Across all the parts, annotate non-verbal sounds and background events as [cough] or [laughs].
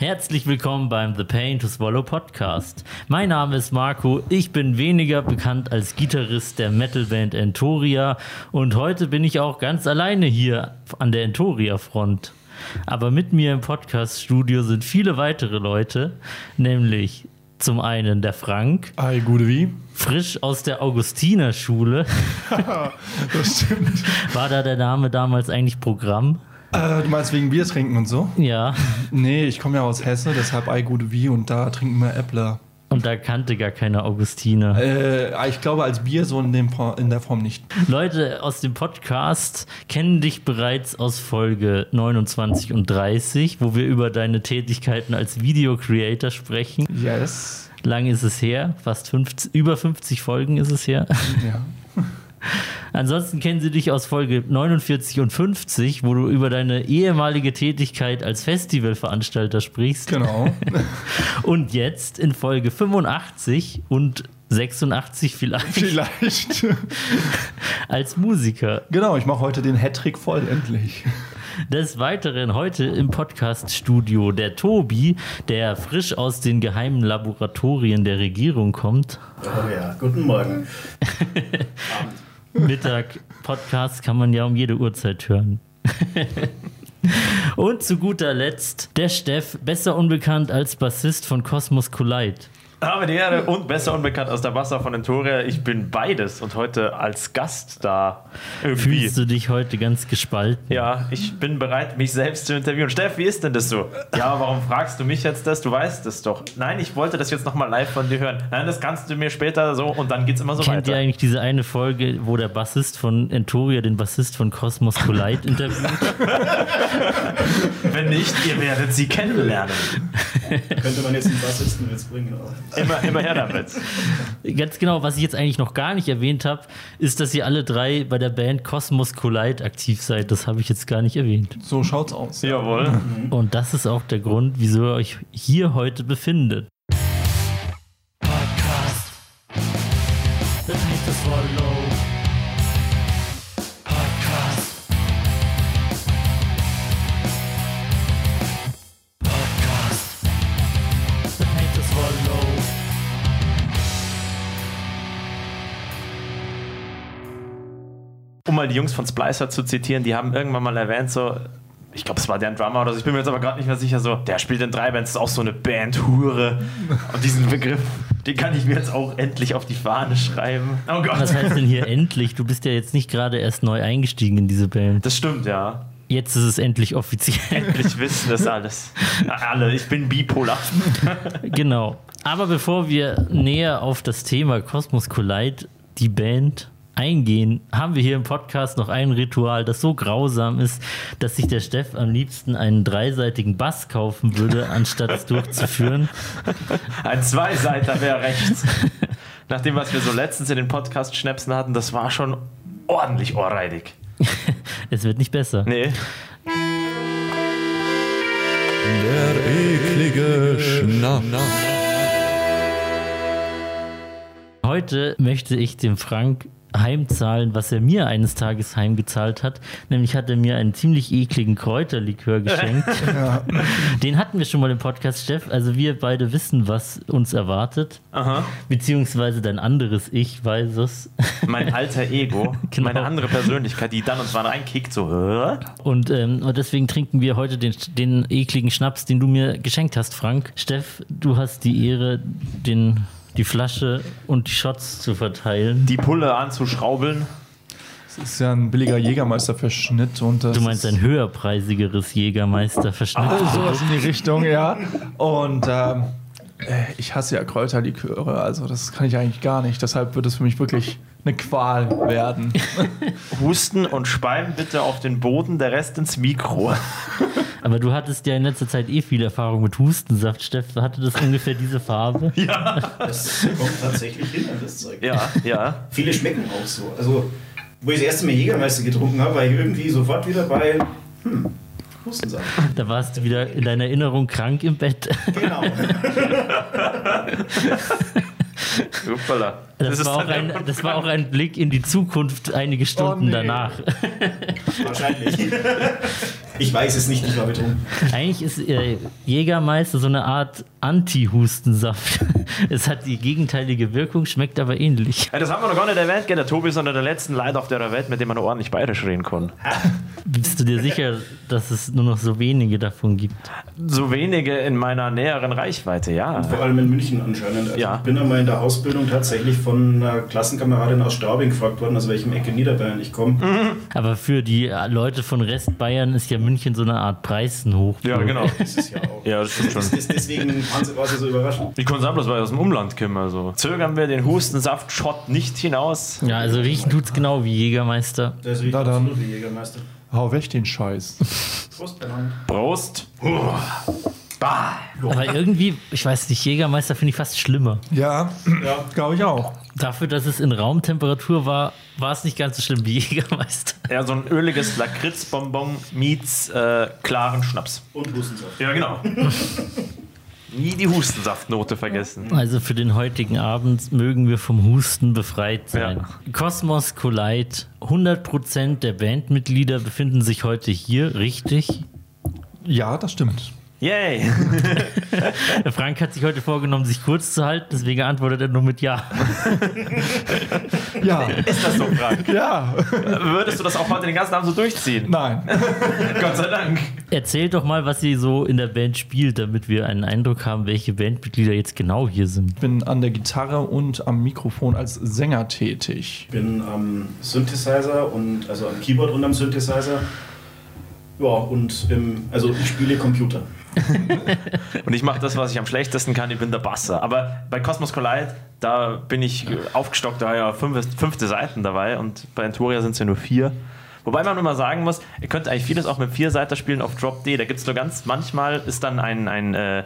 Herzlich willkommen beim The Pain to Swallow Podcast. Mein Name ist Marco, ich bin weniger bekannt als Gitarrist der Metalband Entoria und heute bin ich auch ganz alleine hier an der Entoria-Front. Aber mit mir im Podcast-Studio sind viele weitere Leute, nämlich zum einen der Frank. Hi, gute wie? Frisch aus der Augustinerschule. [laughs] das stimmt. War da der Name damals eigentlich Programm? Äh, du meinst wegen Bier trinken und so? Ja. Nee, ich komme ja aus Hesse, deshalb Ei gute wie und da trinken wir Äppler. Und da kannte gar keiner Augustiner. Äh, ich glaube als Bier so in, dem, in der Form nicht. Leute aus dem Podcast kennen dich bereits aus Folge 29 und 30, wo wir über deine Tätigkeiten als Video-Creator sprechen. Yes. Lang ist es her, fast 50, über 50 Folgen ist es her. Ja. Ansonsten kennen sie dich aus Folge 49 und 50, wo du über deine ehemalige Tätigkeit als Festivalveranstalter sprichst. Genau. [laughs] und jetzt in Folge 85 und 86 vielleicht. Vielleicht. [laughs] als Musiker. Genau, ich mache heute den Hattrick voll, endlich. Des Weiteren heute im Podcast-Studio der Tobi, der frisch aus den geheimen Laboratorien der Regierung kommt. Oh ja, guten Morgen. [laughs] Mittag Podcast kann man ja um jede Uhrzeit hören. Und zu guter Letzt der Steff, besser unbekannt als Bassist von Cosmos Collide. Aber die Ehre und besser unbekannt aus der Wasser von Entoria. Ich bin beides und heute als Gast da. Irgendwie. Fühlst du dich heute ganz gespalten? Ja, ich bin bereit, mich selbst zu interviewen. Steff, wie ist denn das so? Ja, warum fragst du mich jetzt das? Du weißt es doch. Nein, ich wollte das jetzt nochmal live von dir hören. Nein, das kannst du mir später so und dann geht's immer so Kennt weiter. Kennt ihr eigentlich diese eine Folge, wo der Bassist von Entoria den Bassist von Cosmos Collide [laughs] interviewt? Wenn nicht, ihr werdet sie kennenlernen. Könnte man jetzt einen Bassistenwitz bringen? Oder? Immer, immer her damit. Ganz genau, was ich jetzt eigentlich noch gar nicht erwähnt habe, ist, dass ihr alle drei bei der Band Cosmos Collide aktiv seid. Das habe ich jetzt gar nicht erwähnt. So schaut's aus. Jawohl. Und das ist auch der Grund, wieso ihr euch hier heute befindet. Podcast. The um mal die Jungs von Splicer zu zitieren, die haben irgendwann mal erwähnt, so, ich glaube, es war deren Drummer oder so, ich bin mir jetzt aber gerade nicht mehr sicher, so, der spielt in drei Bands, ist auch so eine Band-Hure. Und diesen Begriff, den kann ich mir jetzt auch endlich auf die Fahne schreiben. Oh Gott. Was heißt denn hier endlich? Du bist ja jetzt nicht gerade erst neu eingestiegen in diese Band. Das stimmt, ja. Jetzt ist es endlich offiziell. Endlich wissen das alles. Alle, ich bin bipolar. genau. Aber bevor wir näher auf das Thema Cosmos Collide, die Band eingehen, haben wir hier im Podcast noch ein Ritual, das so grausam ist, dass sich der Steff am liebsten einen dreiseitigen Bass kaufen würde, anstatt es durchzuführen. [laughs] Ein Zweiseiter wäre rechts. Nach dem, was wir so letztens in den Podcast-Schnäpsen hatten, das war schon ordentlich ohrreidig. [laughs] es wird nicht besser. Nee. Der eklige Schnapp. Heute möchte ich dem Frank heimzahlen, was er mir eines Tages heimgezahlt hat. Nämlich hat er mir einen ziemlich ekligen Kräuterlikör geschenkt. [laughs] ja. Den hatten wir schon mal im Podcast, Steff. Also wir beide wissen, was uns erwartet. Aha. Beziehungsweise dein anderes Ich weiß es. Mein alter Ego, [laughs] genau. meine andere Persönlichkeit, die dann uns mal reinkickt, so. Und, ähm, und deswegen trinken wir heute den, den ekligen Schnaps, den du mir geschenkt hast, Frank. Steff, du hast die Ehre, den die Flasche und die Shots zu verteilen. Die Pulle anzuschraubeln. Das ist ja ein billiger Jägermeisterverschnitt. Und du meinst ein höherpreisigeres Jägermeisterverschnitt? Ah, sowas in die Richtung, ja. Und ähm, äh, ich hasse ja Kräuterliköre, also das kann ich eigentlich gar nicht. Deshalb wird es für mich wirklich eine Qual werden. Husten und Speien bitte auf den Boden, der Rest ins Mikro. [laughs] Aber du hattest ja in letzter Zeit eh viel Erfahrung mit Hustensaft, Steff. Hatte das ungefähr diese Farbe? [laughs] Ja. Das kommt tatsächlich hin an das Zeug. Ja, ja. Viele schmecken auch so. Also, wo ich das erste Mal Jägermeister getrunken habe, war ich irgendwie sofort wieder bei, hm, Hustensaft. Da warst du wieder in deiner Erinnerung krank im Bett. Genau. [laughs] Uppala. Das, das, war auch ein, das war auch ein Blick in die Zukunft einige Stunden oh, nee. danach. Wahrscheinlich. [laughs] Ich weiß es nicht, ich war betrunken. Eigentlich ist äh, Jägermeister so eine Art Anti-Hustensaft. [laughs] es hat die gegenteilige Wirkung, schmeckt aber ähnlich. Ja, das haben wir noch gar nicht erwähnt, gell? Der Tobi ist einer der letzten Leute auf der Welt, mit dem man ordentlich bayerisch reden kann. [laughs] Bist du dir sicher, dass es nur noch so wenige davon gibt? So wenige in meiner näheren Reichweite, ja. Vor allem in München anscheinend. Also Ja. Ich bin einmal in der Ausbildung tatsächlich von einer Klassenkameradin aus Straubing gefragt worden, aus welchem Ecke Niederbayern ich komme. Aber für die Leute von Restbayern ist ja München so eine Art Preisenhoch. Ja, genau. [laughs] Das ist ja auch. Ja, das stimmt schon. Deswegen waren sie- war sie so überrascht. Ich konnte sagen, bloß weil ich aus dem Umland komme. Also. Zögern wir den Hustensaft-Shot nicht hinaus. Ja, also riechen tut's genau wie Jägermeister. Das riecht Na dann. absolut wie Jägermeister. Hau weg den Scheiß. Prost, beieinander. Prost. Bah. Aber irgendwie, ich weiß nicht, Jägermeister finde ich fast schlimmer. Ja, Ja. glaube ich auch. Dafür, dass es in Raumtemperatur war, war es nicht ganz so schlimm wie [laughs] Jägermeister. Ja, so ein öliges Lakritzbonbon meets äh, klaren Schnaps. Und Hustensaft. Ja, genau. [laughs] Nie die Hustensaftnote vergessen. Also für den heutigen Abend mögen wir vom Husten befreit sein. Kosmos Collide, 100% der Bandmitglieder befinden sich heute hier, richtig? Ja, das stimmt. Yay! [laughs] Frank hat sich heute vorgenommen, sich kurz zu halten, deswegen antwortet er nur mit Ja. Ja. Ist das so, Frank? ja. Würdest du das auch heute den ganzen Abend so durchziehen? Nein. [laughs] Gott sei Dank. Erzählt doch mal, was ihr so in der Band spielt, damit wir einen Eindruck haben, welche Bandmitglieder jetzt genau hier sind. Ich bin an der Gitarre und am Mikrofon als Sänger tätig. Ich bin am Synthesizer und also am Keyboard und am Synthesizer. Ja, und im, also ich spiele Computer. Und ich mache das, was ich am schlechtesten kann, ich bin der Basser. Aber bei Cosmos Collide, da bin ich aufgestockt, da ja fünf, fünfte Seiten dabei und bei Entoria sind es ja nur vier. Wobei man immer sagen muss, ihr könnt eigentlich vieles auch mit vier Seiter spielen auf Drop D. Da gibt es nur ganz, manchmal ist dann ein, ein, äh,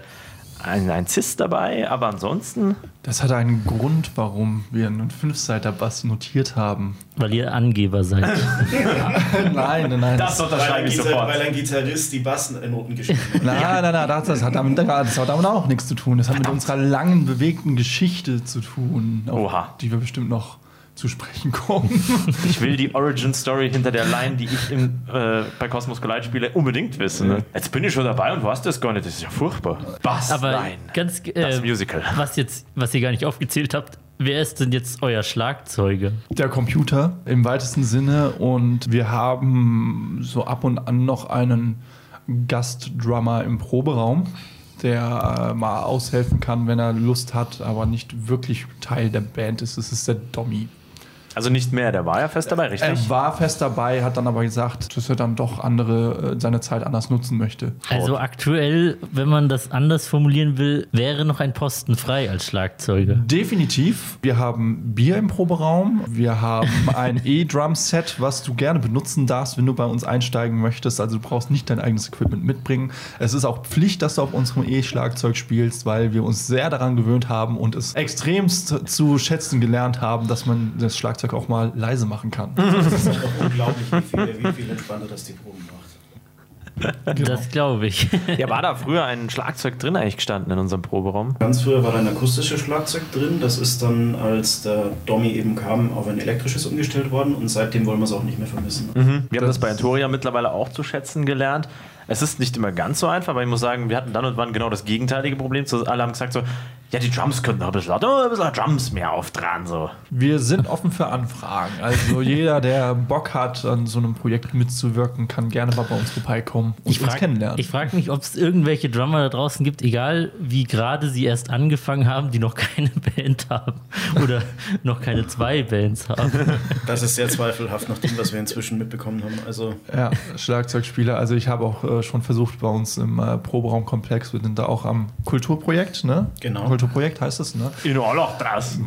ein, ein Cis dabei, aber ansonsten. Das hat einen Grund, warum wir einen Fünfseiter-Bass notiert haben. Weil ihr Angeber seid. [laughs] nein, nein, nein. Das unterschreibe ein, ich sofort. weil ein Gitarrist die Bassnoten geschrieben hat. Nein, nein, nein, das, das, hat damit, das hat damit auch nichts zu tun. Das hat mit unserer langen, bewegten Geschichte zu tun, Oha. die wir bestimmt noch zu sprechen kommen. [laughs] Ich will die Origin Story hinter der Line, die ich im, äh, bei Cosmos Collide spiele, unbedingt wissen. Ne? Jetzt bin ich schon dabei und weiß das gar nicht. Das ist ja furchtbar. Bass, Aber nein. ganz Das äh, Musical. was jetzt, was ihr gar nicht aufgezählt habt, wer ist denn jetzt euer Schlagzeuger? Der Computer im weitesten Sinne und wir haben so ab und an noch einen Gastdrummer im Proberaum, der äh, mal aushelfen kann, wenn er Lust hat, aber nicht wirklich Teil der Band ist. Es ist der Dommy. Also nicht mehr, der war ja fest dabei, richtig? Er war fest dabei, hat dann aber gesagt, dass er dann doch andere äh, seine Zeit anders nutzen möchte. Also aktuell, wenn man das anders formulieren will, wäre noch ein Posten frei als Schlagzeuger. Definitiv. Wir haben Bier im Proberaum. Wir haben [laughs] ein E-Drum-Set, was du gerne benutzen darfst, wenn du bei uns einsteigen möchtest. Also du brauchst nicht dein eigenes Equipment mitbringen. Es ist auch Pflicht, dass du auf unserem E-Schlagzeug spielst, weil wir uns sehr daran gewöhnt haben und es extremst zu schätzen gelernt haben, dass man das Schlagzeug auch mal leise machen kann. [laughs] Das ist auch unglaublich, wie viel, wie viel entspannter das die Proben macht. Das glaube ich. [laughs] Ja, war da früher ein Schlagzeug drin eigentlich gestanden in unserem Proberaum? Ganz früher war da ein akustisches Schlagzeug drin. Das ist dann, als der Dommy eben kam, auf ein elektrisches umgestellt worden und seitdem wollen wir es auch nicht mehr vermissen. Wir haben das Das- bei Entoria mittlerweile auch zu schätzen gelernt. Es ist nicht immer ganz so einfach, aber ich muss sagen, wir hatten dann und wann genau das gegenteilige Problem. So, Alle haben gesagt so, ja, die Drums könnten noch ein bisschen lauter, ein bisschen Drums mehr auftragen. So. Wir sind offen für Anfragen. Also [laughs] jeder, der Bock hat, an so einem Projekt mitzuwirken, kann gerne mal bei uns vorbeikommen und Ich uns frage kennenlernen. frag mich, ob es irgendwelche Drummer da draußen gibt, egal wie gerade sie erst angefangen haben, die noch [laughs] keine Band haben oder noch keine zwei Bands haben. Das ist sehr zweifelhaft nach dem, was wir inzwischen mitbekommen haben. Also Ja, Schlagzeugspieler. Also ich habe auch äh, schon versucht bei uns im äh, Proberaumkomplex, wir sind da auch am Kulturprojekt, ne? Genau. Kulturprojekt heißt es, ne? In Orloch.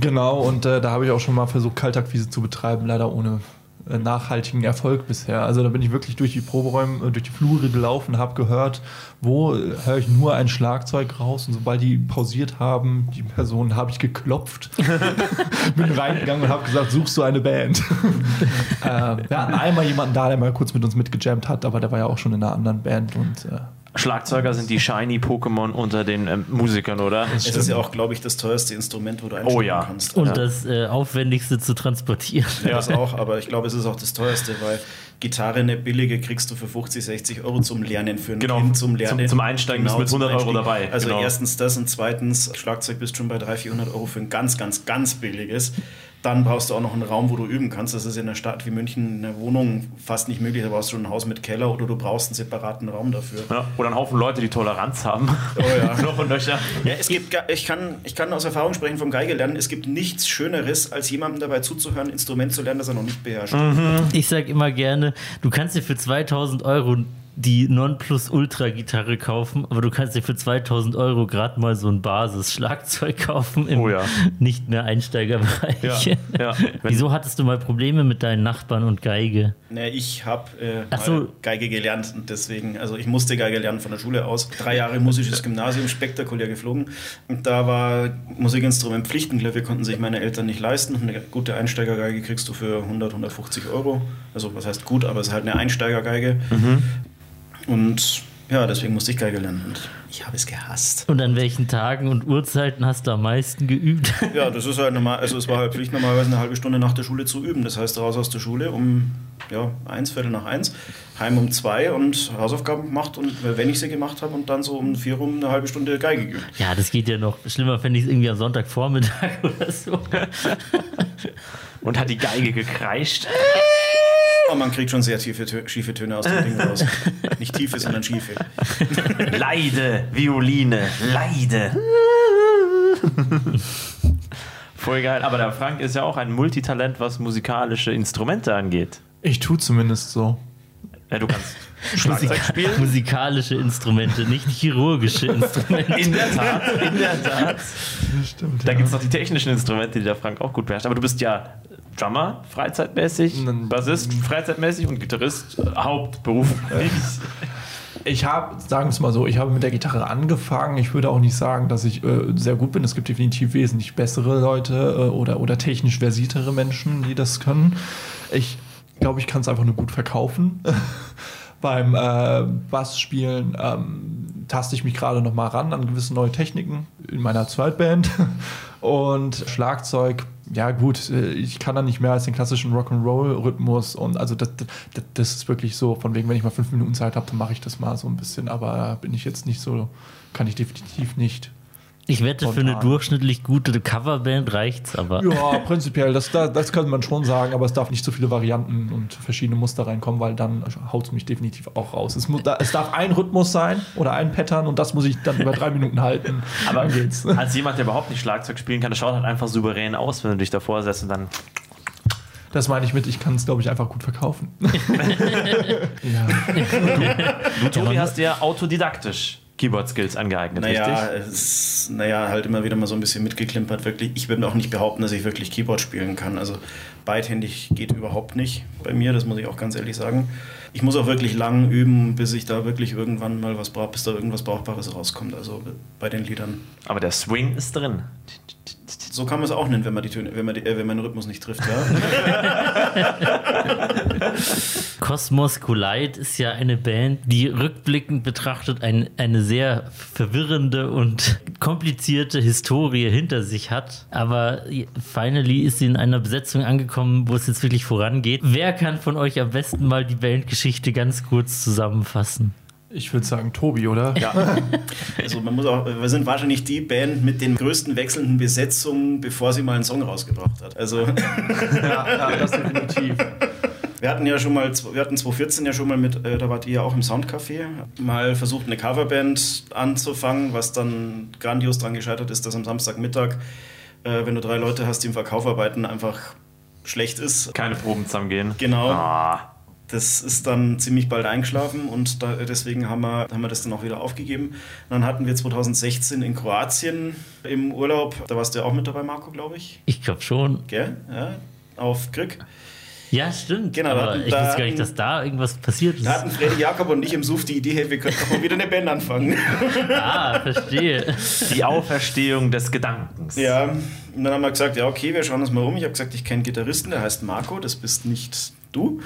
Genau, und äh, da habe ich auch schon mal versucht, Kaltakquise zu betreiben, leider ohne nachhaltigen Erfolg bisher. Also da bin ich wirklich durch die Proberäume, äh, durch die Flure gelaufen, habe gehört, wo äh, höre ich nur ein Schlagzeug raus und sobald die pausiert haben, die Personen habe ich geklopft, [laughs] bin reingegangen und habe gesagt, suchst du eine Band? [laughs] äh, wir hatten einmal jemanden da, der mal kurz mit uns mitgejammt hat, aber der war ja auch schon in einer anderen Band und äh, Schlagzeuger sind die shiny Pokémon unter den ähm, Musikern, oder? es ist ja auch, glaube ich, das teuerste Instrument, wo du einsteigen Oh ja. kannst. Und Ja. das äh, Aufwendigste zu transportieren. Ja, das auch, aber ich glaube, es ist auch das teuerste, weil Gitarre, eine billige, kriegst du für 50, 60 Euro zum Lernen, für ein Genau, Kind zum Lernen. zum- zum Einsteigen bist du mit zum 100 Euro dabei, Also genau. erstens das und zweitens, Schlagzeug bist schon bei 300, 400 Euro für ein ganz, ganz, ganz billiges. Dann brauchst du auch noch einen Raum, wo du üben kannst. Das ist in einer Stadt wie München, in einer Wohnung fast nicht möglich. Da brauchst du schon ein Haus mit Keller oder du brauchst einen separaten Raum dafür. Ja, oder ein Haufen Leute, die Toleranz haben. Oh ja. [laughs] Noch und. Ja, es gibt, ich kann, ich kann aus Erfahrung sprechen vom Geige lernen. Es gibt nichts Schöneres, als jemandem dabei zuzuhören, ein Instrument zu lernen, das er noch nicht beherrscht. Ich sag immer gerne, du kannst dir für 2000 Euro die Nonplus-Ultra-Gitarre kaufen, aber du kannst dir für 2000 Euro gerade mal so ein Basis-Schlagzeug kaufen im Oh ja. nicht mehr Einsteigerbereich. Ja, ja. [laughs] Wieso hattest du mal Probleme mit deinen Nachbarn und Geige? Nee, ich habe äh, so. Geige gelernt und deswegen, also ich musste Geige lernen von der Schule aus. Drei Jahre musisches Gymnasium, spektakulär geflogen. Und da war Musikinstrument Pflichtenklavier, konnten sich meine Eltern nicht leisten. Eine gute Einsteigergeige kriegst du für 100, 150 Euro. Also was heißt gut, aber es ist halt eine Einsteigergeige. Und ja, deswegen musste ich Geige lernen und ich habe es gehasst. Und an welchen Tagen und Uhrzeiten hast du am meisten geübt? [laughs] Ja, das ist halt normal, also es war halt Pflicht, normalerweise eine halbe Stunde nach der Schule zu üben. Das heißt, raus aus der Schule um ja, eins, Viertel nach eins, heim um zwei und Hausaufgaben gemacht und wenn ich sie gemacht habe und dann so um vier rum eine halbe Stunde Geige geübt. Ja, das geht ja noch. Schlimmer fände ich es irgendwie am Sonntagvormittag [laughs] oder so. Und hat die Geige gekreischt. [laughs] Aber man kriegt schon sehr tiefe, schiefe Töne aus dem Ding raus. [laughs] Nicht tiefe, sondern schiefe. [laughs] Leide, Violine, Leide. [laughs] Voll geil. Aber der Frank ist ja auch ein Multitalent, was musikalische Instrumente angeht. Ich tue zumindest so. Ja, du kannst Schlagzeug spielen. musikalische Instrumente, nicht chirurgische Instrumente. In der Tat, in der Tat. Stimmt. Da gibt es noch die technischen Instrumente, die der Frank auch gut beherrscht. Aber du bist ja Drummer, freizeitmäßig, Bassist, freizeitmäßig und Gitarrist, äh, hauptberuflich. [laughs] Ich habe, sagen wir es mal so, ich habe mit der Gitarre angefangen. Ich würde auch nicht sagen, dass ich äh, sehr gut bin. Es gibt definitiv wesentlich bessere Leute äh, oder, oder technisch versiertere Menschen, die das können. Ich glaube, ich kann es einfach nur gut verkaufen. [laughs] Beim äh, Bassspielen ähm, taste ich mich gerade noch mal ran an gewisse neue Techniken in meiner Zweitband. [laughs] Und Schlagzeug, ja gut, äh, ich kann da nicht mehr als den klassischen Rock'n'Roll-Rhythmus. Und also das, das, das ist wirklich so, von wegen, wenn ich mal fünf Minuten Zeit habe, dann mache ich das mal so ein bisschen. Aber bin ich jetzt nicht so, kann ich definitiv nicht. Ich wette, für eine durchschnittlich gute Coverband reicht's aber. Ja, [laughs] prinzipiell, das, das, das könnte man schon sagen, aber es darf nicht so viele Varianten und verschiedene Muster reinkommen, weil dann haut es mich definitiv auch raus. Es, muss, es darf ein Rhythmus sein oder ein Pattern und das muss ich dann über drei Minuten halten. Aber [laughs] dann geht's. als jemand, der überhaupt nicht Schlagzeug spielen kann, das schaut halt einfach souverän aus, wenn du dich davor setzt und dann. Das meine ich mit, ich kann es, glaube ich, einfach gut verkaufen. [laughs] ja. Du, Tobi, man- hast dir autodidaktisch Keyboard-Skills angeeignet, Naja, richtig? es ist, naja, halt immer wieder mal so ein bisschen mitgeklimpert. Wirklich. Ich würde auch nicht behaupten, dass ich wirklich Keyboard spielen kann. Also beidhändig geht überhaupt nicht bei mir, das muss ich auch ganz ehrlich sagen. Ich muss auch wirklich lang üben, bis ich da wirklich irgendwann mal was brauche, bis da irgendwas Brauchbares rauskommt. Also bei den Liedern. Aber der Swing ist drin. So kann man es auch nennen, wenn man die Töne, wenn man, die, äh, wenn man den Rhythmus nicht trifft. Ja? [laughs] Cosmos Collide ist ja eine Band, die rückblickend betrachtet ein, eine sehr verwirrende und komplizierte Historie hinter sich hat. Aber finally ist sie in einer Besetzung angekommen, wo es jetzt wirklich vorangeht. Wer kann von euch am besten mal die Bandgeschichte ganz kurz zusammenfassen? Ich würde sagen, Tobi, oder? Ja. [laughs] Also man muss auch, wir sind wahrscheinlich die Band mit den größten wechselnden Besetzungen, bevor sie mal einen Song rausgebracht hat. Also ja, ja das definitiv. Wir hatten ja schon mal, wir hatten 2014 ja schon mal mit, äh, da wart ihr ja auch im Soundcafé, mal versucht eine Coverband anzufangen, was dann grandios dran gescheitert ist, dass am Samstagmittag, äh, wenn du drei Leute hast, die im Verkauf arbeiten, einfach schlecht ist. Keine Proben zusammengehen. Genau. Ah, Das ist dann ziemlich bald eingeschlafen und da, deswegen haben wir, haben wir das dann auch wieder aufgegeben. Dann hatten wir 2016 in Kroatien im Urlaub, da warst du ja auch mit dabei, Marco, glaube ich, Ich glaube schon. gell? Ja, auf Krück. Ja, stimmt. Genau, aber da- ich da wusste gar nicht, hatten- dass da irgendwas passiert ist. Da hatten Freddy Jakob und ich im Suff die Idee, hey, wir könnten doch mal wieder eine Band anfangen. [laughs] Ah, verstehe. die Auferstehung des Gedankens. Ja, Und dann haben wir gesagt, ja, okay, wir schauen uns mal um. Ich habe gesagt, ich kenne einen Gitarristen, der heißt Marco, das bist nicht du.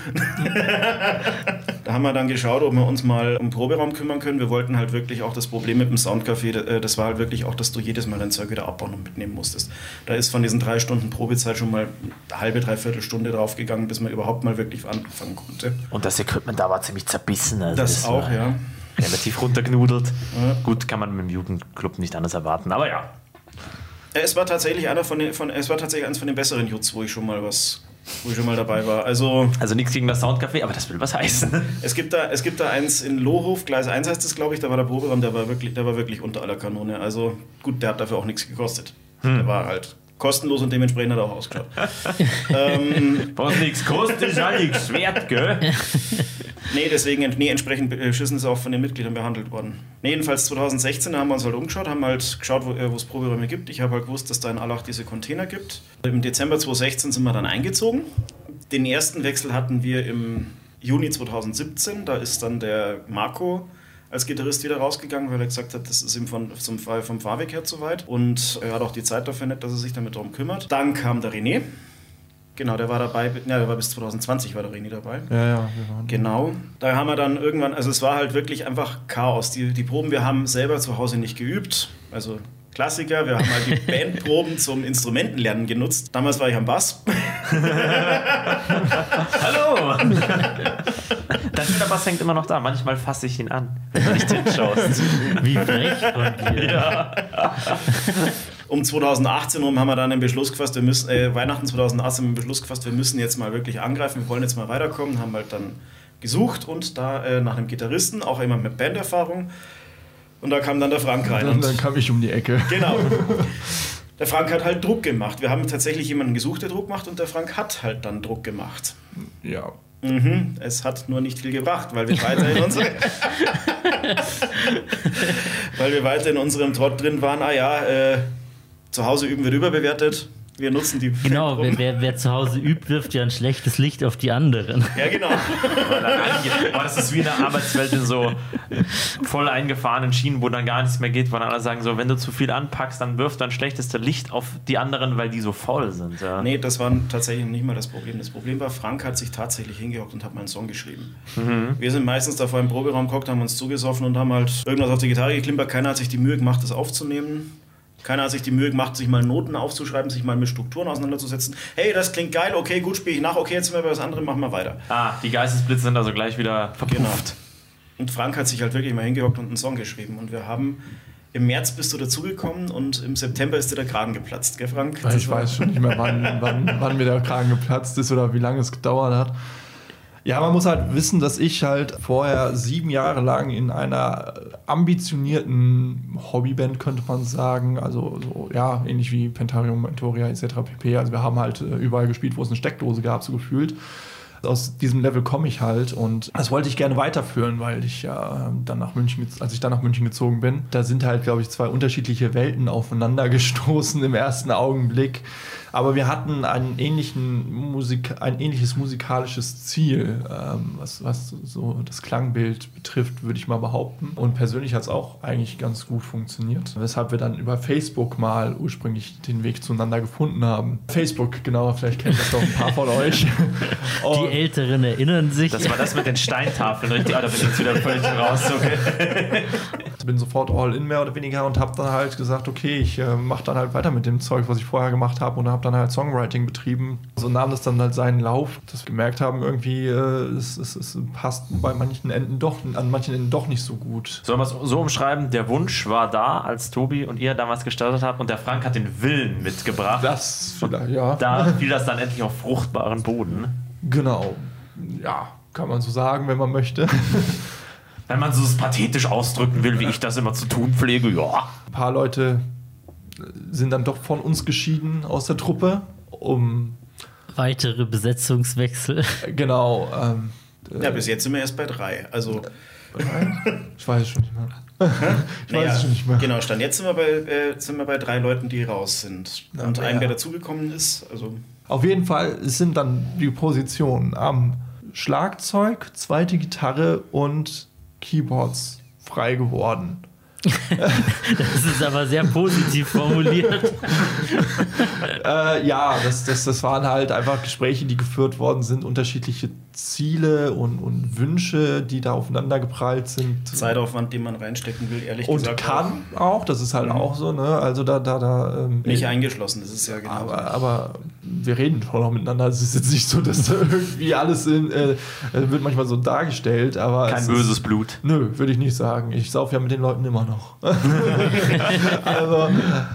da haben wir dann geschaut, ob wir uns mal um den Proberaum kümmern können. Wir wollten halt wirklich auch das Problem mit dem Soundcafé, äh, das war halt wirklich auch, dass du jedes Mal dein Zeug wieder abbauen und mitnehmen musstest. Da ist von diesen drei Stunden Probezeit schon mal eine halbe, dreiviertel Stunde draufgegangen, bis man überhaupt mal wirklich anfangen konnte. Und das Equipment da war ziemlich zerbissen. Also Das auch, ja. Relativ runtergenudelt. Ja. Gut, kann man mit dem Jugendclub nicht anders erwarten, aber ja. Äh, Es war tatsächlich einer von den, von, es war tatsächlich eins von den besseren Juts, wo ich schon mal was, wo ich schon mal dabei war. Also Also nichts gegen das Soundcafé, aber das will was heißen. [laughs] es gibt da, es gibt da eins in Lohhof, Gleis 1 heißt es, glaube ich, da war der Proberaum, der war wirklich, der war wirklich unter aller Kanone. Also gut, der hat dafür auch nichts gekostet. Der war halt kostenlos und dementsprechend hat er auch ausgeschaut. [laughs] ähm, Was nichts kostet, ist ja nichts wert, gell? [laughs] nee, deswegen, nee, entsprechend beschissen ist er auch von den Mitgliedern behandelt worden. Nee, jedenfalls 2016 haben wir uns halt umgeschaut, haben halt geschaut, wo äh, wo es Proberäume gibt. Ich habe halt gewusst, dass da in Allach diese Container gibt. Im Dezember 2016 sind wir dann eingezogen. Den ersten Wechsel hatten wir im Juni 2017. Da ist dann der Marco als Gitarrist wieder rausgegangen, weil er gesagt hat, das ist ihm von, zum, vom Fahrweg her zu weit. Und er hat auch die Zeit dafür nicht, dass er sich damit darum kümmert. Dann kam der René. Genau, der war dabei, ja, der war bis 2020 war der René dabei. Ja, ja, wir waren. Genau. Da haben wir dann irgendwann, also es war halt wirklich einfach Chaos. Die, die Proben, wir haben selber zu Hause nicht geübt. Also Klassiker, wir haben halt die [laughs] Bandproben zum Instrumentenlernen genutzt. Damals war ich am Bass. [laughs] [laughs] Hallo! Dein Bass hängt immer noch da. Manchmal fasse ich ihn an, wenn du nicht hinschaust. [laughs] Wie frech von dir. [laughs] Um 2018 rum haben wir dann den Beschluss gefasst, wir müssen, äh, Weihnachten 2018 haben wir den Beschluss gefasst, wir müssen jetzt mal wirklich angreifen, wir wollen jetzt mal weiterkommen, haben halt dann gesucht und da äh, nach einem Gitarristen, auch jemand mit Banderfahrung. Und da kam dann der Frank rein. Und Und dann kam ich um die Ecke. Genau. [laughs] Der Frank hat halt Druck gemacht. Wir haben tatsächlich jemanden gesucht, der Druck macht und der Frank hat halt dann Druck gemacht. Ja. Mhm. Es hat nur nicht viel gebracht, weil wir weiter in unsere [laughs] weil wir weiter in unserem Trott drin waren. Ah ja, äh, zu Hause üben wird überbewertet. Wir nutzen die Genau, wer, wer, wer zu Hause übt, wirft ja ein schlechtes Licht auf die anderen. Ja, genau. Aber das ist wie in der Arbeitswelt in so voll eingefahrenen Schienen, wo dann gar nichts mehr geht, wo dann alle sagen so, wenn du zu viel anpackst, dann wirft dein schlechteste Licht auf die anderen, weil die so faul sind. Ja. Nee, das war tatsächlich nicht mal das Problem. Das Problem war, Frank hat sich tatsächlich hingehockt und hat mal einen Song geschrieben. Wir sind meistens da vor im Proberaum gehockt, haben uns zugesoffen und haben halt irgendwas auf die Gitarre geklimpert. Keiner hat sich die Mühe gemacht, das aufzunehmen. Keiner hat sich die Mühe gemacht, sich mal Noten aufzuschreiben, sich mal mit Strukturen auseinanderzusetzen. Hey, das klingt geil, okay, gut, spiele ich nach, okay, jetzt sind wir bei was anderem, machen wir weiter. Ah, die Geistesblitze sind also gleich wieder verpufft. Genau. Und Frank hat sich halt wirklich mal hingehockt und einen Song geschrieben. Und wir haben im März bist du dazugekommen und im September ist dir der Kragen geplatzt, gell, Frank? Ich weiß schon nicht mehr, wann, wann, wann mir der Kragen geplatzt ist oder wie lange es gedauert hat. Ja, man muss halt wissen, dass ich halt vorher sieben Jahre lang in einer ambitionierten Hobbyband, könnte man sagen, also so, ja, ähnlich wie Pentarium, Mentoria etc. pp. Also wir haben halt äh, überall gespielt, wo es eine Steckdose gab, so gefühlt. Aus diesem Level komme ich halt und das wollte ich gerne weiterführen, weil ich ja ähm, dann nach München, als ich dann nach München gezogen bin, da sind halt, glaube ich, zwei unterschiedliche Welten aufeinander [laughs] gestoßen im ersten Augenblick. Aber wir hatten einen ähnlichen Musik, ein ähnliches musikalisches Ziel, ähm, was, was so das Klangbild betrifft, würde ich mal behaupten. Und persönlich hat es auch eigentlich ganz gut funktioniert. Weshalb wir dann über Facebook mal ursprünglich den Weg zueinander gefunden haben. Facebook, genau, vielleicht kennt das doch ein paar von [laughs] euch. Die Älteren erinnern sich. Das war das mit den Steintafeln, richtig? Ah, da bin ich jetzt wieder völlig raus. Okay. [laughs] bin sofort all in mehr oder weniger und habe dann halt gesagt, okay, ich äh, mache dann halt weiter mit dem Zeug, was ich vorher gemacht habe und habe dann halt Songwriting betrieben. So nahm das dann halt seinen Lauf, dass wir gemerkt haben, irgendwie äh, es, es, es passt bei manchen Enden doch, an manchen Enden doch nicht so gut. Sollen wir es so umschreiben? Der Wunsch war da, als Tobi und ihr damals gestartet habt und der Frank hat den Willen mitgebracht. Das vielleicht, ja. Da fiel das dann endlich auf fruchtbaren Boden. Genau. Ja, kann man so sagen, wenn man möchte. Wenn man so pathetisch ausdrücken will, wie ich das immer zu tun pflege, ja. Ein paar Leute sind dann doch von uns geschieden aus der Truppe, um Weitere Besetzungswechsel. äh, genau. Ähm, Ja, bis jetzt sind wir erst bei drei. Also, ich weiß es schon nicht mehr. [laughs] ich weiß naja, es schon nicht mehr. Genau, stand jetzt sind wir, bei, äh, sind wir bei drei Leuten, die raus sind. Na, Und einem, ja. der dazugekommen ist. Also, Auf jeden Fall sind dann die Positionen am Schlagzeug, zweite Gitarre und Keyboards frei geworden. [laughs] Das ist aber sehr positiv formuliert. [laughs] Äh, ja, das, das, das waren halt einfach Gespräche, die geführt worden sind, unterschiedliche Ziele und, und Wünsche, die da aufeinander geprallt sind. Zeitaufwand, den man reinstecken will, ehrlich Und gesagt. kann auch, das ist halt auch so, ne? Also da, da, da. Ähm, Nicht eingeschlossen, das ist ja genau. aber, aber wir reden schon noch miteinander. Es ist jetzt nicht so, dass da irgendwie alles in, äh, wird manchmal so dargestellt, aber. Kein es böses Ist, Blut. nö, würde ich nicht sagen. Ich sauf ja mit den Leuten immer noch. [laughs] [laughs] also,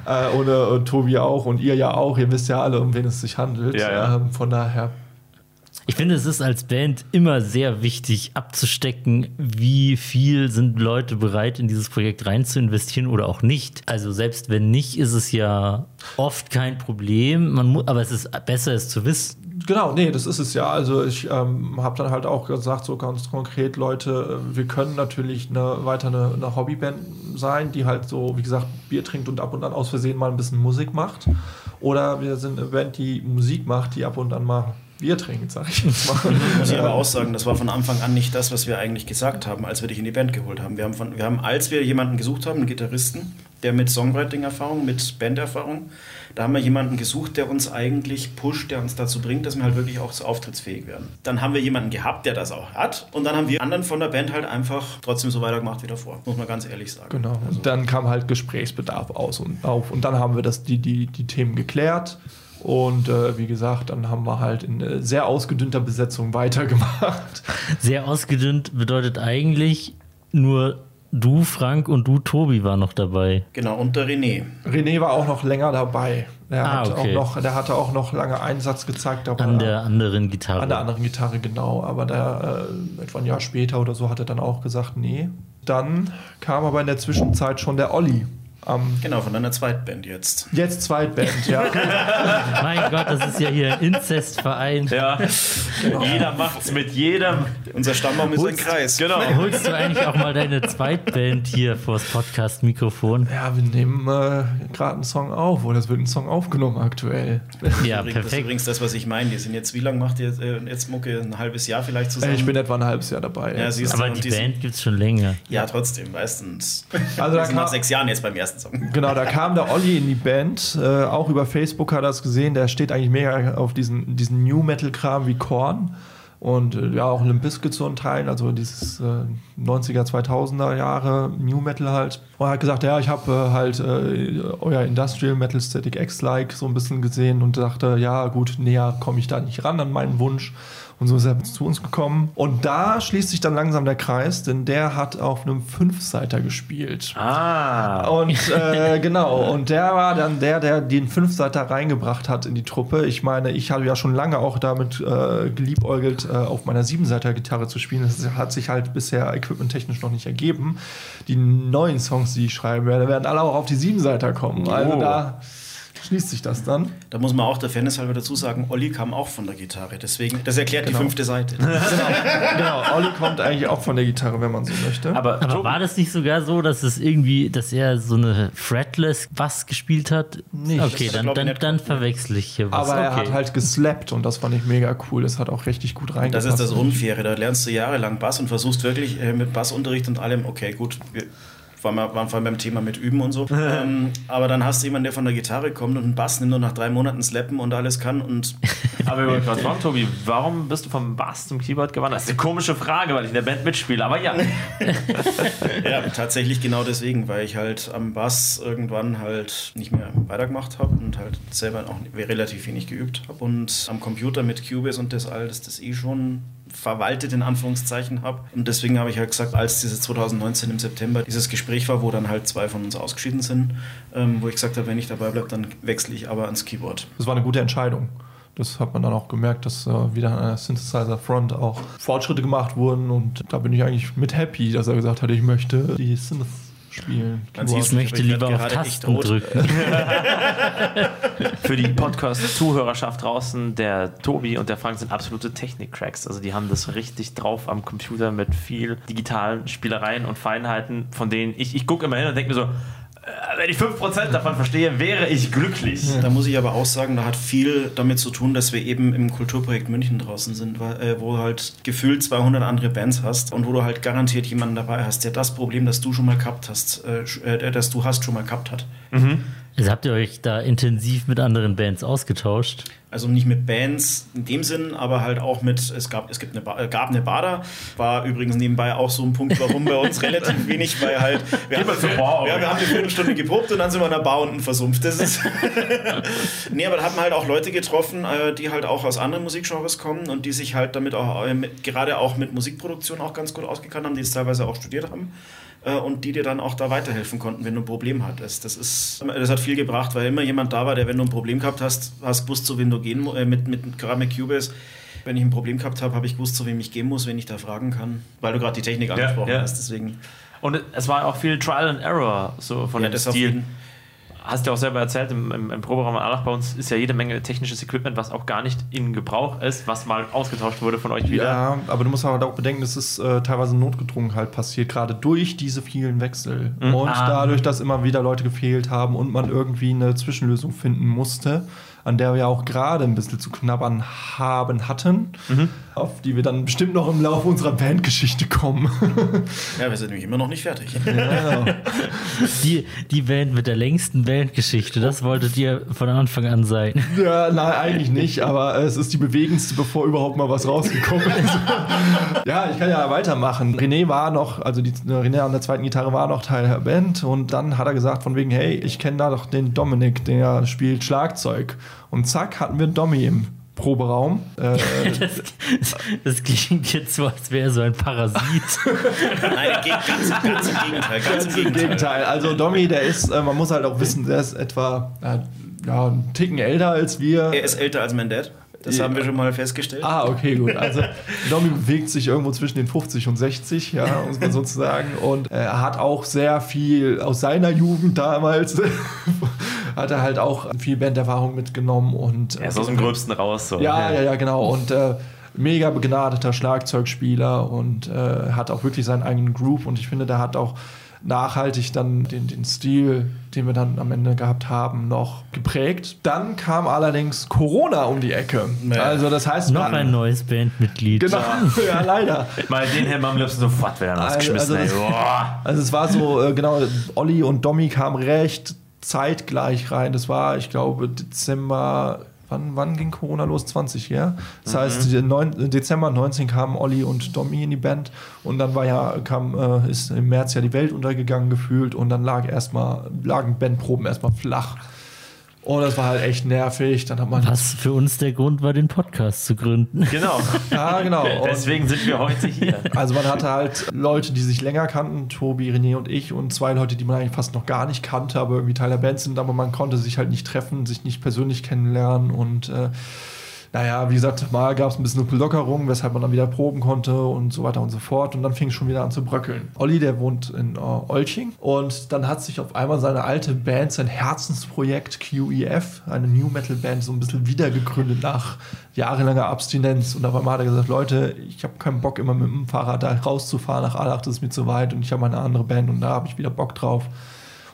äh, und, äh, und Tobi auch und ihr ja auch. Ihr wisst ja alle, um wen es sich handelt. Ja, ja. Ähm, von daher. Ich finde, es ist als Band immer sehr wichtig abzustecken, wie viel sind Leute bereit, in dieses Projekt rein zu investieren oder auch nicht. Also selbst wenn nicht, ist es ja oft kein Problem. Man mu aber es ist besser, es zu wissen. Genau, nee, das ist es ja. Also ich ähm, habe dann halt auch gesagt, so ganz konkret, Leute, äh, wir können natürlich eine, weiter eine, eine Hobbyband sein, die halt so, wie gesagt, Bier trinkt und ab und an aus Versehen mal ein bisschen Musik macht. Oder wir sind eine Band, die Musik macht, die ab und an mal Bier trinkt, sag ich jetzt mal. [laughs] Muss ich aber [laughs] auch sagen, das war von Anfang an nicht das, was wir eigentlich gesagt haben, als wir dich in die Band geholt haben. Wir haben, von, wir haben als wir jemanden gesucht haben, einen Gitarristen, der mit Songwriting-Erfahrung, mit Banderfahrung, da haben wir jemanden gesucht, der uns eigentlich pusht, der uns dazu bringt, dass wir halt wirklich auch so auftrittsfähig werden. Dann haben wir jemanden gehabt, der das auch hat. Und dann haben wir anderen von der Band halt einfach trotzdem so weitergemacht wie davor. Muss man ganz ehrlich sagen. Genau. Und dann kam halt Gesprächsbedarf aus und auf. Und dann haben wir das, die, die, die Themen geklärt. Und äh, wie gesagt, dann haben wir halt in äh, sehr ausgedünnter Besetzung [laughs] weitergemacht. Sehr ausgedünnt bedeutet eigentlich nur du, Frank und du, Tobi, war noch dabei. Genau, und der René. René war auch noch länger dabei. Der, Ah, hat okay. auch noch, der hatte auch noch lange Einsatz gezeigt. Aber An der anderen Gitarre. an der anderen Gitarre, genau. Aber der, äh, etwa ein Jahr später oder so hat er dann auch gesagt, nee. Dann kam aber in der Zwischenzeit schon der Olli. Am Genau, von deiner Zweitband jetzt. jetzt Zweitband, ja. [laughs] mein Gott, das ist ja hier ein Inzestverein. Ja, jeder macht's mit jedem. Unser Stammbaum ist ein Kreis. Genau. [laughs] Holst du eigentlich auch mal deine Zweitband hier vors Podcast-Mikrofon? ja, wir nehmen äh, gerade einen Song auf oder es wird ein Song aufgenommen aktuell. Ja, Übrigens, Das ist perfekt. übrigens das, was ich meine. Die sind jetzt, wie lange macht ihr äh, jetzt Mucke? Ein halbes Jahr vielleicht zusammen? Äh, ich bin etwa ein halbes Jahr dabei. Ja, Aber die Band gibt es schon länger. Ja, trotzdem, meistens. Also da Wir sind nach sechs Jahren jetzt beim ersten [laughs] Genau, da kam der Olli in die Band. Äh, auch über Facebook hat er es gesehen. Der steht eigentlich mega auf diesen, diesen New Metal-Kram wie Korn. Und äh, ja, auch Limp Bizkit so ein Teil, also dieses äh, 90er, 2000er Jahre New Metal halt. Und er hat gesagt, ja, ich habe äh, halt äh, euer Industrial Metal Static X-like so ein bisschen gesehen und dachte, ja gut, näher komme ich da nicht ran an meinen Wunsch. Und so ist er zu uns gekommen. Und da schließt sich dann langsam der Kreis, denn der hat auf einem Fünfseiter gespielt. Ah. Und [laughs] äh, genau, und der war dann der, der den Fünfseiter reingebracht hat in die Truppe. Ich meine, ich habe ja schon lange auch damit äh, geliebäugelt, äh, auf meiner Siebenseiter-Gitarre zu spielen. Das hat sich halt bisher equipmenttechnisch noch nicht ergeben. Die neuen Songs, die ich schreiben werde, werden alle auch auf die Siebenseiter kommen. Also Oh. da schließt sich das dann. Da muss man auch der Fairness halber dazu sagen, Olli kam auch von der Gitarre. Deswegen, das erklärt Genau. die fünfte Seite. [laughs] Genau, Olli kommt eigentlich auch von der Gitarre, wenn man so möchte. Aber, Aber war das nicht sogar so, dass es irgendwie, dass er so eine Fretless Bass gespielt hat? Nicht. Okay, dann, dann, nicht dann gemacht. verwechsel ich hier was. Aber er okay. hat halt geslappt und das fand ich mega cool. Das hat auch richtig gut reingepasst. Das ist das Unfaire. Da lernst du jahrelang Bass und versuchst wirklich äh, mit Bassunterricht und allem, okay, gut, wir waren, wir waren vor allem beim Thema mit Üben und so. [laughs] ähm, aber dann hast du jemanden, der von der Gitarre kommt und einen Bass nimmt und nach drei Monaten slappen und alles kann. Und [laughs] aber wollte gerade fragen, Tobi, warum bist du vom Bass zum Keyboard gewandert? Das ist eine komische Frage, weil ich in der Band mitspiele, aber ja. [laughs] ja, tatsächlich genau deswegen, weil ich halt am Bass irgendwann halt nicht mehr weitergemacht habe und halt selber auch relativ wenig geübt habe. Und am Computer mit Cubase und das alles, das eh schon verwaltet in Anführungszeichen habe. Und deswegen habe ich halt gesagt, als dieses 2019 im September dieses Gespräch war, wo dann halt zwei von uns ausgeschieden sind, ähm, wo ich gesagt habe, wenn ich dabei bleibe, dann wechsle ich aber ans Keyboard. Das war eine gute Entscheidung. Das hat man dann auch gemerkt, dass äh, wieder an der Synthesizer Front auch Fortschritte gemacht wurden und da bin ich eigentlich mit happy, dass er gesagt hat, ich möchte die Synths spielen. Man Keyboard. Ich möchte lieber auf Tasten drücken. [laughs] Für die Podcast-Zuhörerschaft draußen, der Tobi und der Frank sind absolute Technik-Cracks. Also die haben das richtig drauf am Computer mit viel digitalen Spielereien und Feinheiten, von denen ich, ich gucke immer hin und denke mir so, wenn ich 5% davon verstehe, wäre ich glücklich. Da muss ich aber auch sagen, da hat viel damit zu tun, dass wir eben im Kulturprojekt München draußen sind, weil, äh, wo du halt gefühlt 200 andere Bands hast und wo du halt garantiert jemanden dabei hast, der das Problem, das du schon mal gehabt hast, äh, äh, das du hast, schon mal gehabt hat. Also habt ihr euch da intensiv mit anderen Bands ausgetauscht? Also nicht mit Bands in dem Sinn, aber halt auch mit, es gab, es gibt eine, äh, gab eine Bader, war übrigens nebenbei auch so ein Punkt, warum bei uns [laughs] relativ wenig, weil halt, wir haben, zur Bar, ja, wir haben eine Viertelstunde geprobt und dann sind wir in der Bar unten versumpft. Das ist [laughs] nee, aber da hat man halt auch Leute getroffen, äh, die halt auch aus anderen Musikgenres kommen und die sich halt damit auch, äh, gerade auch mit Musikproduktion auch ganz gut ausgekannt haben, die es teilweise auch studiert haben äh, und die dir dann auch da weiterhelfen konnten, wenn du ein Problem hattest. Das, ist, das hat viel gebracht, weil immer jemand da war, der, wenn du ein Problem gehabt hast, hast gewusst, zu wem du gehen äh, mit, mit gerade mit Cubase. Wenn ich ein Problem gehabt habe, habe ich gewusst, zu wem ich gehen muss, wenn ich da fragen kann, weil du gerade die Technik angesprochen ja. hast. Deswegen, Und es war auch viel Trial and Error so von ja, dem Stil. Hast du auch selber erzählt, im, im, im Proberaum in Allach bei uns ist ja jede Menge technisches Equipment, was auch gar nicht in Gebrauch ist, was mal ausgetauscht wurde von euch wieder. Ja, aber du musst halt auch bedenken, dass es äh, teilweise notgedrungen halt passiert, gerade durch diese vielen Wechsel. Und Ah. dadurch, dass immer wieder Leute gefehlt haben und man irgendwie eine Zwischenlösung finden musste, an der wir auch gerade ein bisschen zu knabbern haben hatten, auf die wir dann bestimmt noch im Laufe unserer Bandgeschichte kommen. [laughs] ja, wir sind nämlich immer noch nicht fertig. Die, die Band mit der längsten Bandgeschichte, das wolltet ihr von Anfang an sein. ja, nein, eigentlich nicht, aber es ist die bewegendste, bevor überhaupt mal was rausgekommen ist. [laughs] ja, ich kann ja weitermachen. René war noch, also die, René an der zweiten Gitarre war noch Teil der Band und dann hat er gesagt von wegen, hey, ich kenne da doch den Dominik, der spielt Schlagzeug. Und zack, hatten wir Domi im Proberaum. Äh, [laughs] Das, das klingt jetzt so, als wäre er so ein Parasit. [laughs] Nein, ganz, ganz im Gegenteil. Ganz, Ganz im Gegenteil. Gegenteil. Also Domi, der ist, äh, man muss halt auch wissen, der ist etwa äh, ja, einen Ticken älter als wir. Er ist älter als mein Dad. Das haben wir schon mal festgestellt. Ah, okay, gut. Also Domi bewegt sich irgendwo zwischen den 50 und 60, ja, muss man sozusagen. Und er hat auch sehr viel aus seiner Jugend damals, hat er halt auch viel Banderfahrung mitgenommen und Er ist aus dem Gröbsten raus. So. ja, ja, ja, genau. Und äh, mega begnadeter Schlagzeugspieler und äh, hat auch wirklich seinen eigenen Groove. Und ich finde, der hat auch nachhaltig dann den, den Stil, den wir dann am Ende gehabt haben, noch geprägt. Dann kam allerdings Corona um die Ecke. Ja. Also das heißt, Noch ein neues Bandmitglied. Genau, [laughs] ja, leider. Mal den hätten wir am liebsten sofort wieder rausgeschmissen. Also-. Boah. Also es war so, äh, genau, Olli und Domi kamen recht zeitgleich rein. Das war, ich glaube, Dezember. Wann, wann ging Corona los? 20, ja? Das heißt, die neun, Dezember 19 kamen Olli und Domi in die Band und dann war ja, kam, äh, ist im März ja die Welt untergegangen gefühlt und dann lag erstmal, lagen Bandproben erstmal flach. Und das war halt echt nervig. Dann hat man. Was für uns der Grund war, den Podcast zu gründen. Genau. [laughs] Ja, genau. Und- Deswegen sind wir heute hier. Also man hatte halt Leute, die sich länger kannten, Tobi, René und ich und zwei Leute, die man eigentlich fast noch gar nicht kannte, aber irgendwie Teil der Band sind, aber man konnte sich halt nicht treffen, sich nicht persönlich kennenlernen und äh, naja, wie gesagt, mal gab es ein bisschen Lockerung, weshalb man dann wieder proben konnte und so weiter und so fort. Und dann fing es schon wieder an zu bröckeln. Olli, der wohnt in äh, Olching und dann hat sich auf einmal seine alte Band, sein Herzensprojekt QEF, eine New Metal Band, so ein bisschen wiedergegründet nach jahrelanger Abstinenz. Und auf einmal hat er gesagt, Leute, ich habe keinen Bock, immer mit dem Fahrrad da rauszufahren nach Allach, das ist mir zu weit und ich habe eine andere Band und da habe ich wieder Bock drauf.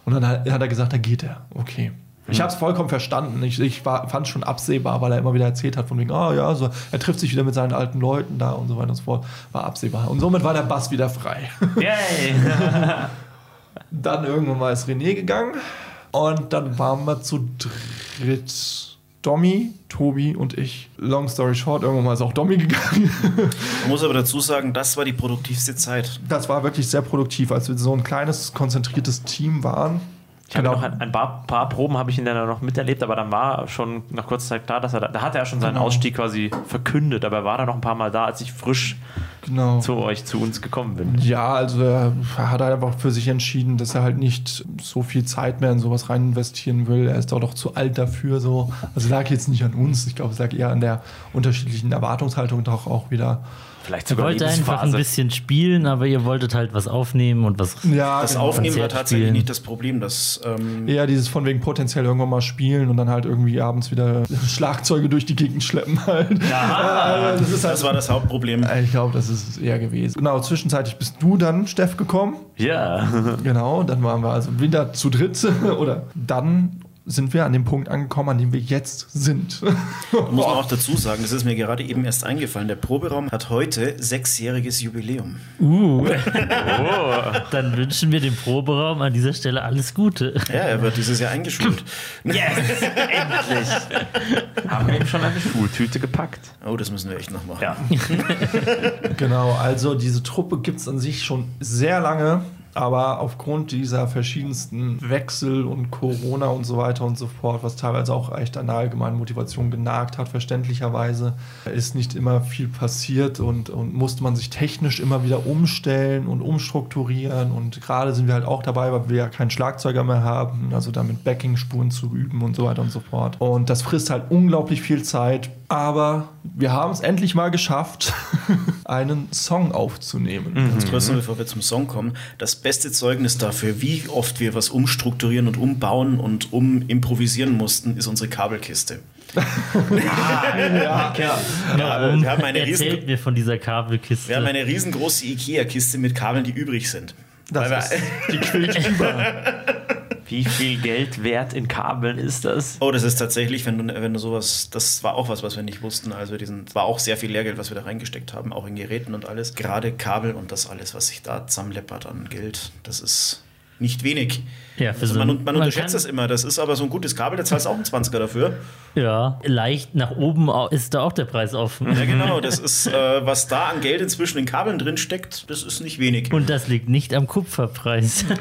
Und dann hat er gesagt, da geht er. Okay. Ich habe es vollkommen verstanden. Ich, ich fand es schon absehbar, weil er immer wieder erzählt hat, von wegen, ah ja, so, er trifft sich wieder mit seinen alten Leuten da und so weiter und so fort. War absehbar. Und somit war der Bass wieder frei. Yay! [laughs] Dann irgendwann mal ist René gegangen und dann waren wir zu dritt. Domi, Tobi und ich. Long story short, irgendwann mal ist auch Domi gegangen. Man muss aber dazu sagen, das war die produktivste Zeit. Das war wirklich sehr produktiv, als wir so ein kleines, konzentriertes Team waren. Ich habe noch ein, ein paar, paar Proben habe ich ihn dann noch miterlebt, aber dann war schon nach kurzer Zeit klar, dass er da, da hat er schon seinen Genau. Ausstieg quasi verkündet, aber er war da noch ein paar Mal da, als ich frisch Genau. zu euch, zu uns gekommen bin. Ja, also er hat halt einfach für sich entschieden, dass er halt nicht so viel Zeit mehr in sowas rein investieren will. Er ist doch doch zu alt dafür. So. Also lag jetzt nicht an uns. Ich glaube, es lag eher an der unterschiedlichen Erwartungshaltung doch auch wieder. Vielleicht sogar wollte einfach ein bisschen spielen, aber ihr wolltet halt was aufnehmen und was. Ja, Das genau. Aufnehmen war tatsächlich spielen. nicht das Problem. Das, ähm, Eher dieses von wegen potenziell irgendwann mal spielen und dann halt irgendwie abends wieder [laughs] Schlagzeuge durch die Gegend schleppen halt. Ja. [laughs] Äh, das ist halt das war das Hauptproblem. Ich glaube, das ist es eher gewesen. Genau, zwischenzeitlich bist du dann, Steff, gekommen. Ja. Genau, dann waren wir also wieder zu dritt. [laughs] Oder dann sind wir an dem Punkt angekommen, an dem wir jetzt sind. Da muss man auch dazu sagen, das ist mir gerade eben erst eingefallen. Der Proberaum hat heute sechsjähriges Jubiläum. Uh, [laughs] Oh. dann wünschen wir dem Proberaum an dieser Stelle alles Gute. Ja, er wird dieses Jahr eingeschult. [laughs] Yes! Endlich! Haben wir ihm schon eine Schultüte gepackt? Oh, das müssen wir echt noch machen. Ja. [laughs] Genau, also diese Truppe gibt es an sich schon sehr lange, aber aufgrund dieser verschiedensten Wechsel und Corona und so weiter und so fort, was teilweise auch echt an der allgemeinen Motivation genagt hat, verständlicherweise, ist nicht immer viel passiert und, und musste man sich technisch immer wieder umstellen und umstrukturieren und gerade sind wir halt auch dabei, weil wir ja keinen Schlagzeuger mehr haben, also damit Backing-Spuren zu üben und so weiter und so fort. Und das frisst halt unglaublich viel Zeit, aber wir haben es endlich mal geschafft, [laughs] einen Song aufzunehmen. Ganz kurz noch, bevor wir zum Song kommen. Das beste Zeugnis dafür, wie oft wir was umstrukturieren und umbauen und umimprovisieren mussten, ist unsere Kabelkiste. ja. [laughs] Warum wir haben eine erzählt riesen- mir von dieser Kabelkiste? Wir haben eine riesengroße Ikea-Kiste mit Kabeln, die übrig sind. Das Weil ist, wir- die quillt über. [laughs] Wie viel Geld wert in Kabeln ist das? Oh, das ist tatsächlich, wenn du, wenn du sowas, das war auch was, was wir nicht wussten. Also diesen, war auch sehr viel Lehrgeld, was wir da reingesteckt haben, auch in Geräten und alles. Gerade Kabel und das alles, was sich da zusammenleppert an Geld, das ist nicht wenig. Ja, für Also so man, man man unterschätzt das immer. Das ist aber so ein gutes Kabel, da zahlst du auch einen 20er dafür. Ja, leicht nach oben ist da auch der Preis offen. Ja, genau. Das ist, äh, was da an Geld inzwischen in Kabeln drin steckt, das ist nicht wenig. Und das liegt nicht am Kupferpreis. [laughs]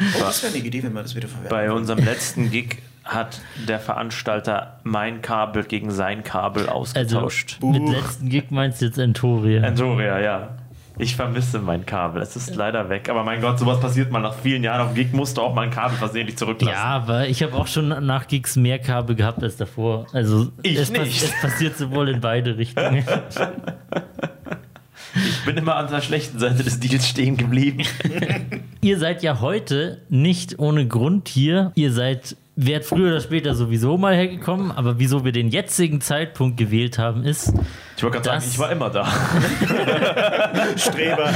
Oh, das wäre eine Idee, wenn man das wieder verwerten Bei unserem letzten Gig hat der Veranstalter mein Kabel gegen sein Kabel Also ausgetauscht. mit letzten Gig meinst du jetzt Entoria. Entoria, ja. Ich vermisse mein Kabel. Es ist leider weg. Aber mein Gott, sowas passiert mal nach vielen Jahren. Auf dem Gig musst du auch mal ein Kabel versehentlich zurücklassen. Ja, aber ich habe auch schon nach Gigs mehr Kabel gehabt als davor. Also Ich es, pass- nicht. es passiert sowohl in beide Richtungen. [laughs] Ich bin immer an der schlechten Seite des Deals stehen geblieben. [laughs] Ihr seid ja heute nicht ohne Grund hier. Ihr seid, wärt früher oder später sowieso mal hergekommen, aber wieso wir den jetzigen Zeitpunkt gewählt haben, ist, Ich wollte gerade sagen, ich war immer da. [laughs] Streber.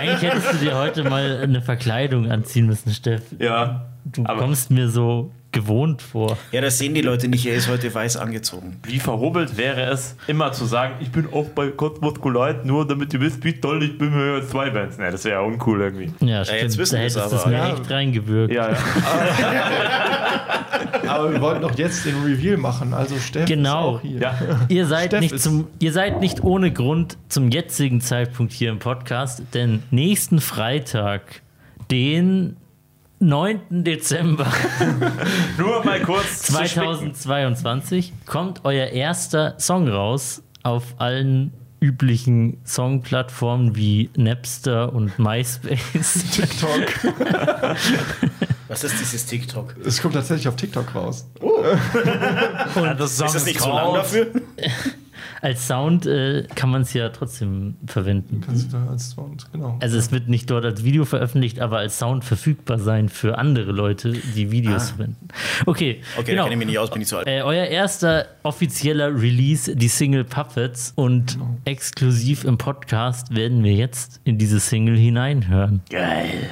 eigentlich hättest du dir heute mal eine Verkleidung anziehen müssen, Steff. Ja. Du Aber kommst mir so gewohnt vor. Ja, das sehen die Leute nicht. Er ist heute weiß angezogen. wie verhobelt wäre es, immer zu sagen, ich bin auch bei Cosmos Collide, nur damit ihr wisst, wie toll ich bin mit zwei Bands. Ne, das wäre ja uncool irgendwie. Ja, stimmt. jetzt wissen da hättest du es aber. mir Ja. echt reingewirkt. Ja, ja. [laughs] Aber wir wollten doch jetzt den Reveal machen. Also Steff Genau. ist auch hier. ja. [laughs] Ihr seid, Steff nicht ist- zum, ihr seid nicht ohne Grund zum jetzigen Zeitpunkt hier im Podcast, denn nächsten Freitag, den 9. Dezember [laughs] Nur mal kurz zu spicken. 2022, kommt euer erster Song raus auf allen üblichen Songplattformen wie Napster und MySpace. [laughs] TikTok. [laughs] Was ist dieses TikTok? Es kommt tatsächlich auf TikTok raus. das Song Ist das nicht zu lang dafür? Als Sound äh, kann man es ja trotzdem verwenden. Kannst du da als Sound, genau. Also es wird nicht dort als Video veröffentlicht, aber als Sound verfügbar sein für andere Leute, die Videos verwenden. Okay, Okay, da genau. kenne ich mich nicht aus, bin ich zu alt. Äh, euer erster offizieller Release, die Single Puppets und exklusiv im Podcast werden wir jetzt in diese Single hineinhören. Geil.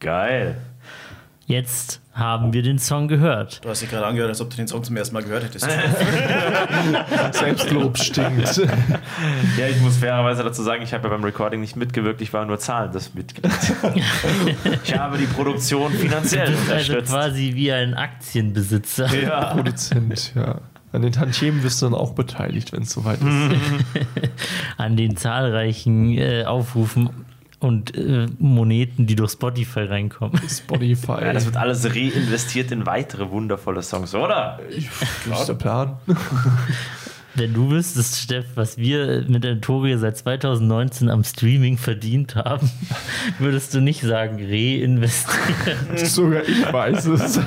Geil. Jetzt haben wir den Song gehört. Du hast dich gerade angehört, als ob du den Song zum ersten Mal gehört hättest. [laughs] Selbstlob stinkt. Ja, ich muss fairerweise dazu sagen, ich habe ja beim Recording nicht mitgewirkt, ich war nur zahlend das Mitglied. [laughs] ich habe die Produktion finanziell Also unterstützt. quasi wie ein Aktienbesitzer. Ja. [laughs] Produzent, ja. An den Tantiemen bist du dann auch beteiligt, wenn es soweit ist. An den zahlreichen äh, Aufrufen und äh, Moneten, die durch Spotify reinkommen. Spotify. Ja, das wird alles reinvestiert in weitere wundervolle Songs, oder? das ist der Plan. [laughs] Wenn du wüsstest, Steff, was wir mit Entoria seit 2019 am Streaming verdient haben, [laughs] würdest du nicht sagen, reinvestieren. [laughs] Sogar ich weiß es.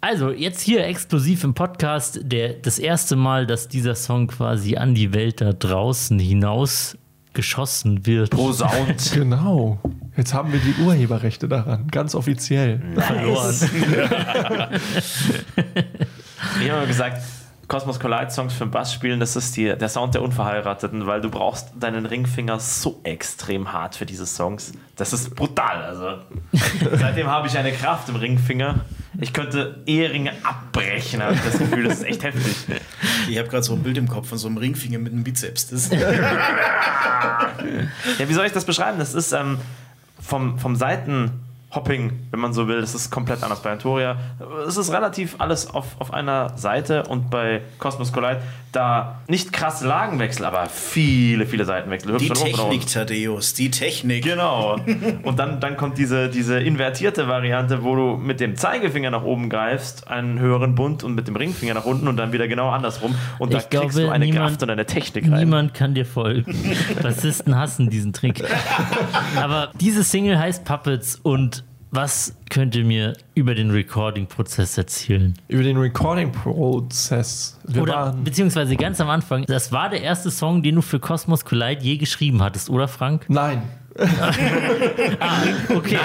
Also, jetzt hier exklusiv im Podcast, der, das erste Mal, dass dieser Song quasi an die Welt da draußen hinaus geschossen wird. Posaunt. [laughs] Genau. Jetzt haben wir die Urheberrechte daran, ganz offiziell. verloren. [laughs] Ich habe gesagt, Cosmos Collide Songs für den Bass spielen, das ist die, der Sound der Unverheirateten, weil du brauchst deinen Ringfinger so extrem hart für diese Songs. Das ist brutal. Also [laughs] seitdem habe ich eine Kraft im Ringfinger. Ich könnte Eheringe abbrechen, habe ich das Gefühl. Das ist echt heftig. [laughs] Ich habe gerade so ein Bild im Kopf von so einem Ringfinger mit einem Bizeps. Das [laughs] Ja, wie soll ich das beschreiben? Das ist ähm, vom, vom Seitenhopping, wenn man so will, das ist komplett anders bei Antoria. Es ist relativ alles auf, auf einer Seite und bei Cosmos Collide da nicht krasse Lagenwechsel, aber viele, viele Seitenwechsel. Die. Technik, Thaddeus, die Technik. Genau. Und dann, dann kommt diese, diese invertierte Variante, wo du mit dem Zeigefinger nach oben greifst, einen höheren Bund und mit dem Ringfinger nach unten und dann wieder genau andersrum. Und da Ich kriegst glaube, du eine niemand- Kraft und eine Technik rein. Niemand kann dir folgen. [laughs] Bassisten hassen diesen Trick. [laughs] Aber diese Single heißt Puppets und was könnt ihr mir über den Recording-Prozess erzählen? Über den Recording-Prozess. Oder beziehungsweise ganz am Anfang, das war der erste Song, den du für Cosmos Collide je geschrieben hattest, oder Frank? Nein. [laughs] Okay.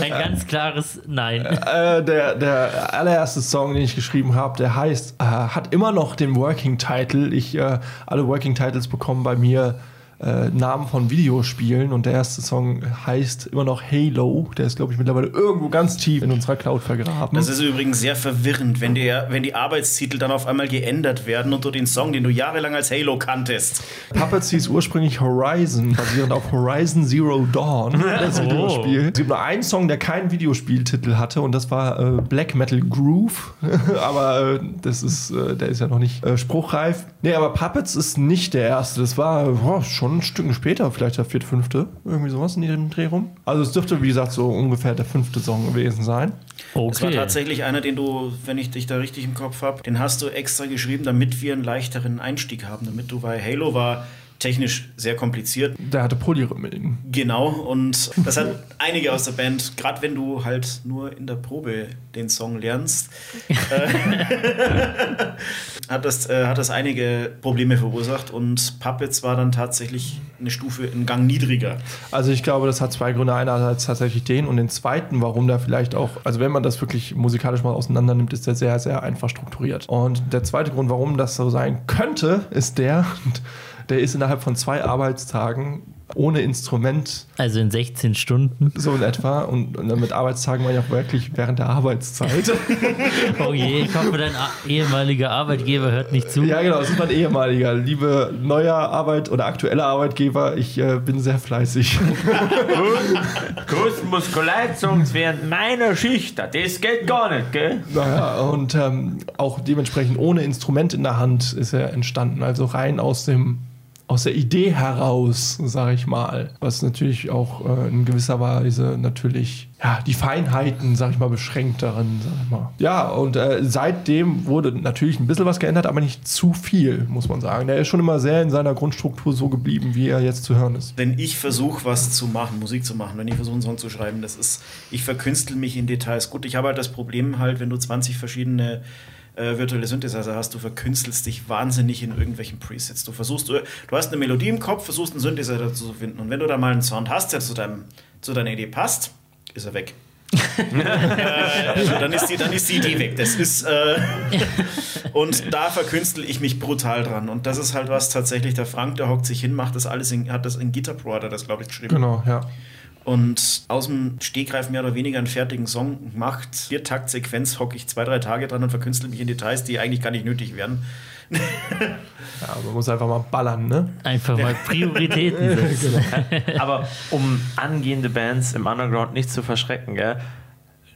Ein ganz klares Nein. Äh, der, der allererste Song, den ich geschrieben habe, der heißt, äh, hat immer noch den Working Title. Ich, äh, alle Working Titles bekommen bei mir äh, Namen von Videospielen und der erste Song heißt immer noch Halo. Der ist, glaube ich, mittlerweile irgendwo ganz tief in unserer Cloud vergraben. Das ist übrigens sehr verwirrend, wenn, der, wenn die Arbeitstitel dann auf einmal geändert werden und du den Song, den du jahrelang als Halo kanntest. Puppets hieß ursprünglich Horizon, basierend auf Horizon Zero Dawn, [laughs] das Videospiel. Es gibt nur einen Song, der keinen Videospieltitel hatte und das war äh, Black Metal Groove. [laughs] aber äh, das ist, äh, der ist ja noch nicht äh, spruchreif. Nee, aber Puppets ist nicht der erste. Das war boah, schon ein Stück später, vielleicht der vierte, fünfte. Irgendwie sowas in dem Dreh rum. Also es dürfte, wie gesagt, so ungefähr der fünfte Song gewesen sein. Das war Okay. tatsächlich einer, den du, wenn ich dich da richtig im Kopf habe, den hast du extra geschrieben, damit wir einen leichteren Einstieg haben, damit du, weil Halo war technisch sehr kompliziert. Der hatte Polyrhythmen. Genau, und das hat einige aus der Band, gerade wenn du halt nur in der Probe den Song lernst, äh, [laughs] hat, das, äh, hat das einige Probleme verursacht und Puppets war dann tatsächlich eine Stufe, einen Gang niedriger. Also ich glaube, das hat zwei Gründe. Einerseits tatsächlich den und den zweiten, warum da vielleicht auch, also wenn man das wirklich musikalisch mal auseinander nimmt, ist der sehr, sehr einfach strukturiert. Und der zweite Grund, warum das so sein könnte, ist der, der ist innerhalb von zwei Arbeitstagen ohne Instrument Also in 16 Stunden. so in etwa und, und mit Arbeitstagen war ja auch wirklich während der Arbeitszeit. [laughs] Oh je, ich hoffe, dein ehemaliger Arbeitgeber hört nicht zu. ja genau, das ist mein ehemaliger. Liebe neuer Arbeit oder aktueller Arbeitgeber, ich äh, bin sehr fleißig. Songs während meiner Schicht, das geht gar nicht, gell? Naja, und ähm, auch dementsprechend ohne Instrument in der Hand ist er entstanden. Also rein aus dem aus der Idee heraus, sage ich mal. Was natürlich auch äh, in gewisser Weise natürlich ja, die Feinheiten, sage ich mal, beschränkt darin, sag ich mal. Ja, und äh, seitdem wurde natürlich ein bisschen was geändert, aber nicht zu viel, muss man sagen. Der ist schon immer sehr in seiner Grundstruktur so geblieben, wie er jetzt zu hören ist. Wenn ich versuche, was zu machen, Musik zu machen, wenn ich versuche, einen Song zu schreiben, das ist, ich verkünstel mich in Details. Gut, ich habe halt das Problem halt, wenn du 20 verschiedene äh, virtuelle Synthesizer hast, du verkünstelst dich wahnsinnig in irgendwelchen Presets. Du versuchst, du hast eine Melodie im Kopf, versuchst einen Synthesizer zu finden und wenn du da mal einen Sound hast, der zu, deinem, zu deiner Idee passt, ist er weg. [laughs] äh, dann, ist die, dann ist die Idee weg. Das ist äh, [laughs] und da verkünstel ich mich brutal dran. Und das ist halt was tatsächlich der Frank, der hockt sich hin, macht das alles in, hat das in Guitar Pro, hat er das glaube ich geschrieben. Genau, ja. Und aus dem Stegreif mehr oder weniger einen fertigen Song macht. Vier Taktsequenz hocke ich zwei, drei Tage dran und verkünstle mich in Details, die eigentlich gar nicht nötig wären. [laughs] Ja, man muss einfach mal ballern, ne? Einfach mal Prioritäten [laughs] setzen. Aber um angehende Bands im Underground nicht zu verschrecken, gell?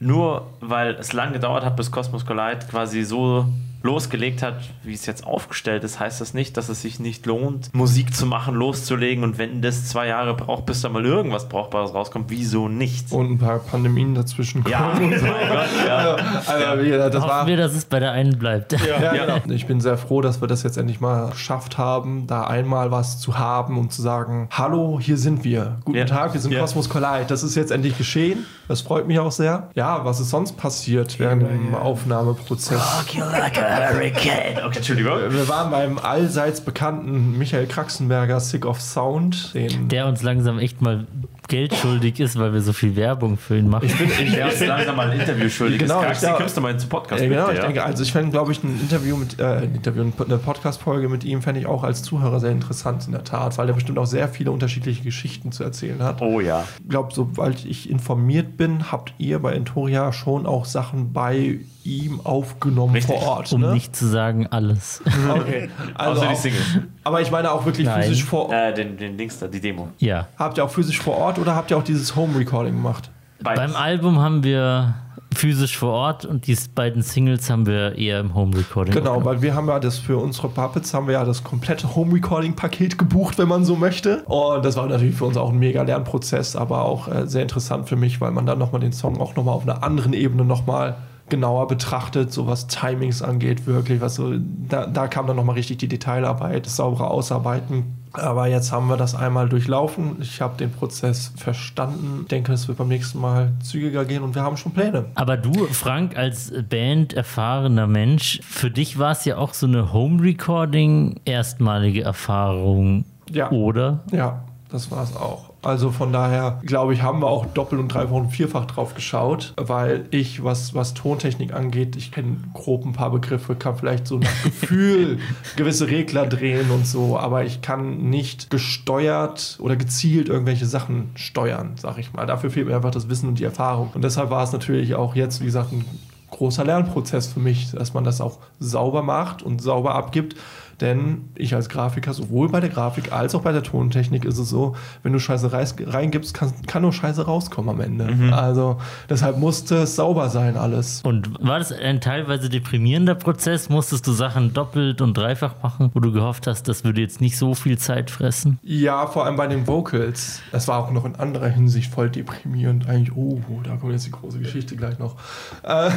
Nur weil es lang gedauert hat, bis Cosmos Collide quasi so losgelegt hat, wie es jetzt aufgestellt ist, heißt das nicht, dass es sich nicht lohnt, Musik zu machen, loszulegen und wenn das zwei Jahre braucht, bis da mal irgendwas Brauchbares rauskommt, wieso nicht? Und ein paar Pandemien dazwischen kommen. Ja, [laughs] mein Gott, ja. [laughs] Also, wie gesagt, das Hoffen war, wir, dass es bei der einen bleibt. Ja, Ja. genau. Ich bin sehr froh, dass wir das jetzt endlich mal geschafft haben, da einmal was zu haben und zu sagen, hallo, hier sind wir. Guten Ja. Tag, wir sind Ja. Cosmos Collide. Das ist jetzt endlich geschehen. Das freut mich auch sehr. Ja, was ist sonst passiert während dem Aufnahmeprozess? Rock you like a hurricane. Okay, Entschuldigung. Wir waren beim allseits bekannten Michael Kraxenberger Sick of Sound. Den Der uns langsam echt mal Geld schuldig ist, weil wir so viel Werbung für ihn machen. ich bin, ich, ist langsam mal ein Interview schuldig. Genau, ich das glaub- kommst du mal ins Podcast Ja, genau, mit, ich ja? denke, also ich fände, glaube ich, ein Interview mit, äh, ein Interview, eine Podcast-Folge mit ihm fände ich auch als Zuhörer sehr interessant in der Tat, weil er bestimmt auch sehr viele unterschiedliche Geschichten zu erzählen hat. Oh ja. Ich glaube, sobald ich informiert bin, habt ihr bei Entoria schon auch Sachen bei ihm aufgenommen Richtig. vor Ort. Um ne? nicht zu sagen alles. [laughs] Okay. Also Außer die Single. aber ich meine auch wirklich Nein. physisch vor Ort. Äh, den, den Dings da, die Demo. Ja. Habt ihr auch physisch vor Ort oder habt ihr auch dieses Home-Recording gemacht? Beides. Beim Album haben wir physisch vor Ort und die beiden Singles haben wir eher im Home Recording. Genau, weil wir haben ja das für unsere Puppets haben wir ja das komplette Home-Recording-Paket gebucht, wenn man so möchte. Und das war natürlich für uns auch ein mega Lernprozess, aber auch äh, sehr interessant für mich, weil man dann nochmal den Song auch nochmal auf einer anderen Ebene nochmal genauer betrachtet, so was Timings angeht, wirklich, was so, da, da kam dann nochmal richtig die Detailarbeit, das saubere Ausarbeiten. Aber jetzt haben wir das einmal durchlaufen. Ich habe den Prozess verstanden. Ich denke, es wird beim nächsten Mal zügiger gehen und wir haben schon Pläne. Aber du, Frank, als Band erfahrener Mensch, für dich war es ja auch so eine Home Recording erstmalige Erfahrung, Ja. oder? Ja, das war es auch. Also von daher, glaube ich, haben wir auch doppelt und dreifach und vierfach drauf geschaut, weil ich, was, was Tontechnik angeht, ich kenne grob ein paar Begriffe, kann vielleicht so nach Gefühl [laughs] gewisse Regler drehen und so, aber ich kann nicht gesteuert oder gezielt irgendwelche Sachen steuern, sag ich mal. Dafür fehlt mir einfach das Wissen und die Erfahrung. Und deshalb war es natürlich auch jetzt, wie gesagt, ein großer Lernprozess für mich, dass man das auch sauber macht und sauber abgibt. Denn ich als Grafiker, sowohl bei der Grafik als auch bei der Tontechnik ist es so, wenn du Scheiße reingibst, kann, kann nur Scheiße rauskommen am Ende. Also deshalb musste es sauber sein alles. Und war das ein teilweise deprimierender Prozess? Musstest du Sachen doppelt und dreifach machen, wo du gehofft hast, das würde jetzt nicht so viel Zeit fressen? Ja, vor allem bei den Vocals. Das war auch noch in anderer Hinsicht voll deprimierend. Eigentlich, oh, da kommt jetzt die große Geschichte gleich noch. Äh,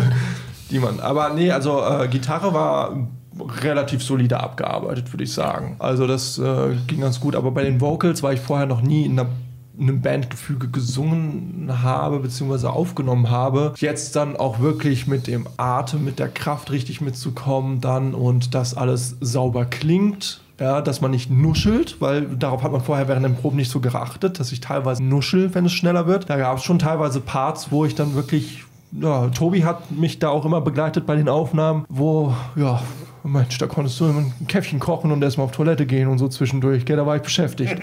[laughs] die man. Aber nee, also äh, Gitarre war relativ solide abgearbeitet, würde ich sagen. Also das äh, ging ganz gut. Aber bei den Vocals, weil ich vorher noch nie in einer in einem Bandgefüge gesungen habe beziehungsweise aufgenommen habe, jetzt dann auch wirklich mit dem Atem, mit der Kraft richtig mitzukommen dann und dass alles sauber klingt, ja, dass man nicht nuschelt, weil darauf hat man vorher während den Proben nicht so geachtet, dass ich teilweise nuschel, wenn es schneller wird. Da gab es schon teilweise Parts, wo ich dann wirklich ja, Tobi hat mich da auch immer begleitet bei den Aufnahmen, wo, ja, Mensch, da konntest du immer ein Käffchen kochen und erstmal auf Toilette gehen und so zwischendurch. Gell, da war ich beschäftigt. [laughs] [laughs]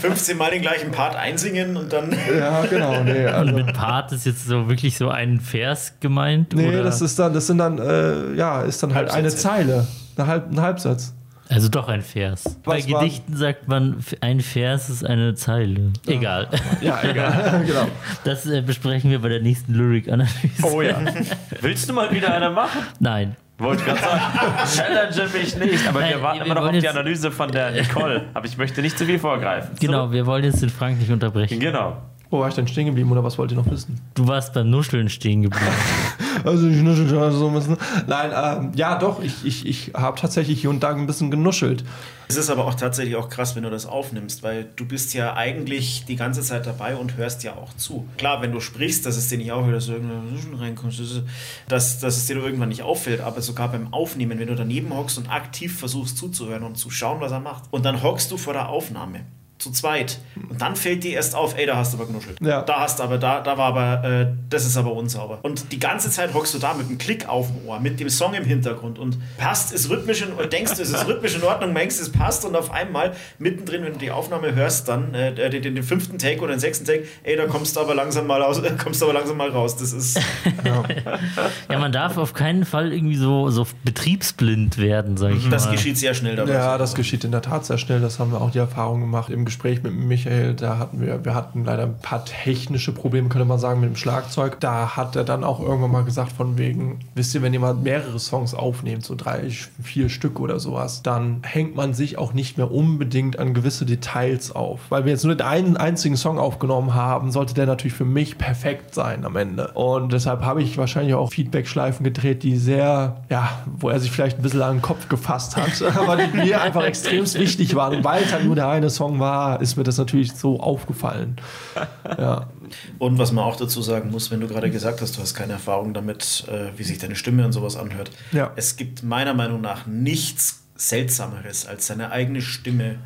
15 Mal den gleichen Part einsingen und dann. ja, genau. Nee, Und [laughs] also, mit Part ist jetzt so wirklich so ein Vers gemeint? nee oder? das ist dann, das sind dann, äh, ja, ist dann halt eine Halbsätze. Zeile. Eine Halb, ein Halbsatz. Also doch ein Vers. Bei Was war- Gedichten sagt man, ein Vers ist eine Zeile. Egal. Ja, egal. [laughs] genau. Das äh, besprechen wir bei der nächsten Lyric-Analyse. Oh ja. [laughs] Willst du mal wieder eine machen? Nein. Wollte ich gerade sagen. Challenge mich nicht. Aber Nein, wir warten wir immer noch auf die Analyse von der Nicole. Aber ich möchte nicht zu viel vorgreifen. Genau, wir wollen jetzt den Frank nicht unterbrechen. Genau. Wo war ich denn stehen geblieben oder was wollt ihr noch wissen? Du warst beim Nuscheln stehen geblieben. [laughs] Also ich nuschel schon so ein bisschen. Nein, ähm, ja doch, ich, ich, ich habe tatsächlich hier und da ein bisschen genuschelt. Es ist aber auch tatsächlich auch krass, wenn du das aufnimmst, weil du bist ja eigentlich die ganze Zeit dabei und hörst ja auch zu. Klar, wenn du sprichst, dass es dir nicht auffällt, dass du irgendwann reinkommst, das ist- dass, dass es dir irgendwann nicht auffällt, aber sogar beim Aufnehmen, wenn du daneben hockst und aktiv versuchst zuzuhören und zu schauen, was er macht, und dann hockst du vor der Aufnahme zu zweit. Und dann fällt dir erst auf, ey, da hast du aber genuschelt. Ja. Da hast du aber, da, da war aber, äh, das ist aber unsauber. Und die ganze Zeit hockst du da mit einem Klick auf dem Ohr, mit dem Song im Hintergrund und passt, ist rhythmisch in, denkst du, es ist rhythmisch in Ordnung, denkst, es passt und auf einmal mittendrin, wenn du die Aufnahme hörst, dann äh, den, den, den fünften Take oder den sechsten Take, ey, da kommst du aber langsam mal raus, [laughs] kommst du aber langsam mal raus. Das ist, [laughs] Ja, man darf auf keinen Fall irgendwie so, so betriebsblind werden, sag ich das mal. geschieht sehr schnell dabei. Ja, das geschieht in der Tat sehr schnell. Das haben wir auch die Erfahrung gemacht im Gespräch mit Michael. Da hatten wir, wir hatten leider ein paar technische Probleme, könnte man sagen, mit dem Schlagzeug. Da hat er dann auch irgendwann mal gesagt, von wegen, wisst ihr, wenn jemand mehrere Songs aufnimmt, so drei, vier Stück oder sowas, dann hängt man sich auch nicht mehr unbedingt an gewisse Details auf. Weil wir jetzt nur den einen einzigen Song aufgenommen haben, sollte der natürlich für mich perfekt sein am Ende. Und deshalb habe ich wahrscheinlich auch Feedback-Schleifen gedreht, die sehr, ja, wo er sich vielleicht ein bisschen an den Kopf gefasst hat, [laughs] aber die mir einfach extrem wichtig waren. Weil es halt nur der eine Song war, ist mir das natürlich so aufgefallen. [laughs] Ja, Und was man auch dazu sagen muss, wenn du gerade gesagt hast, du hast keine Erfahrung damit, äh, wie sich deine Stimme und sowas anhört. Ja. Es gibt meiner Meinung nach nichts Seltsameres, als seine eigene Stimme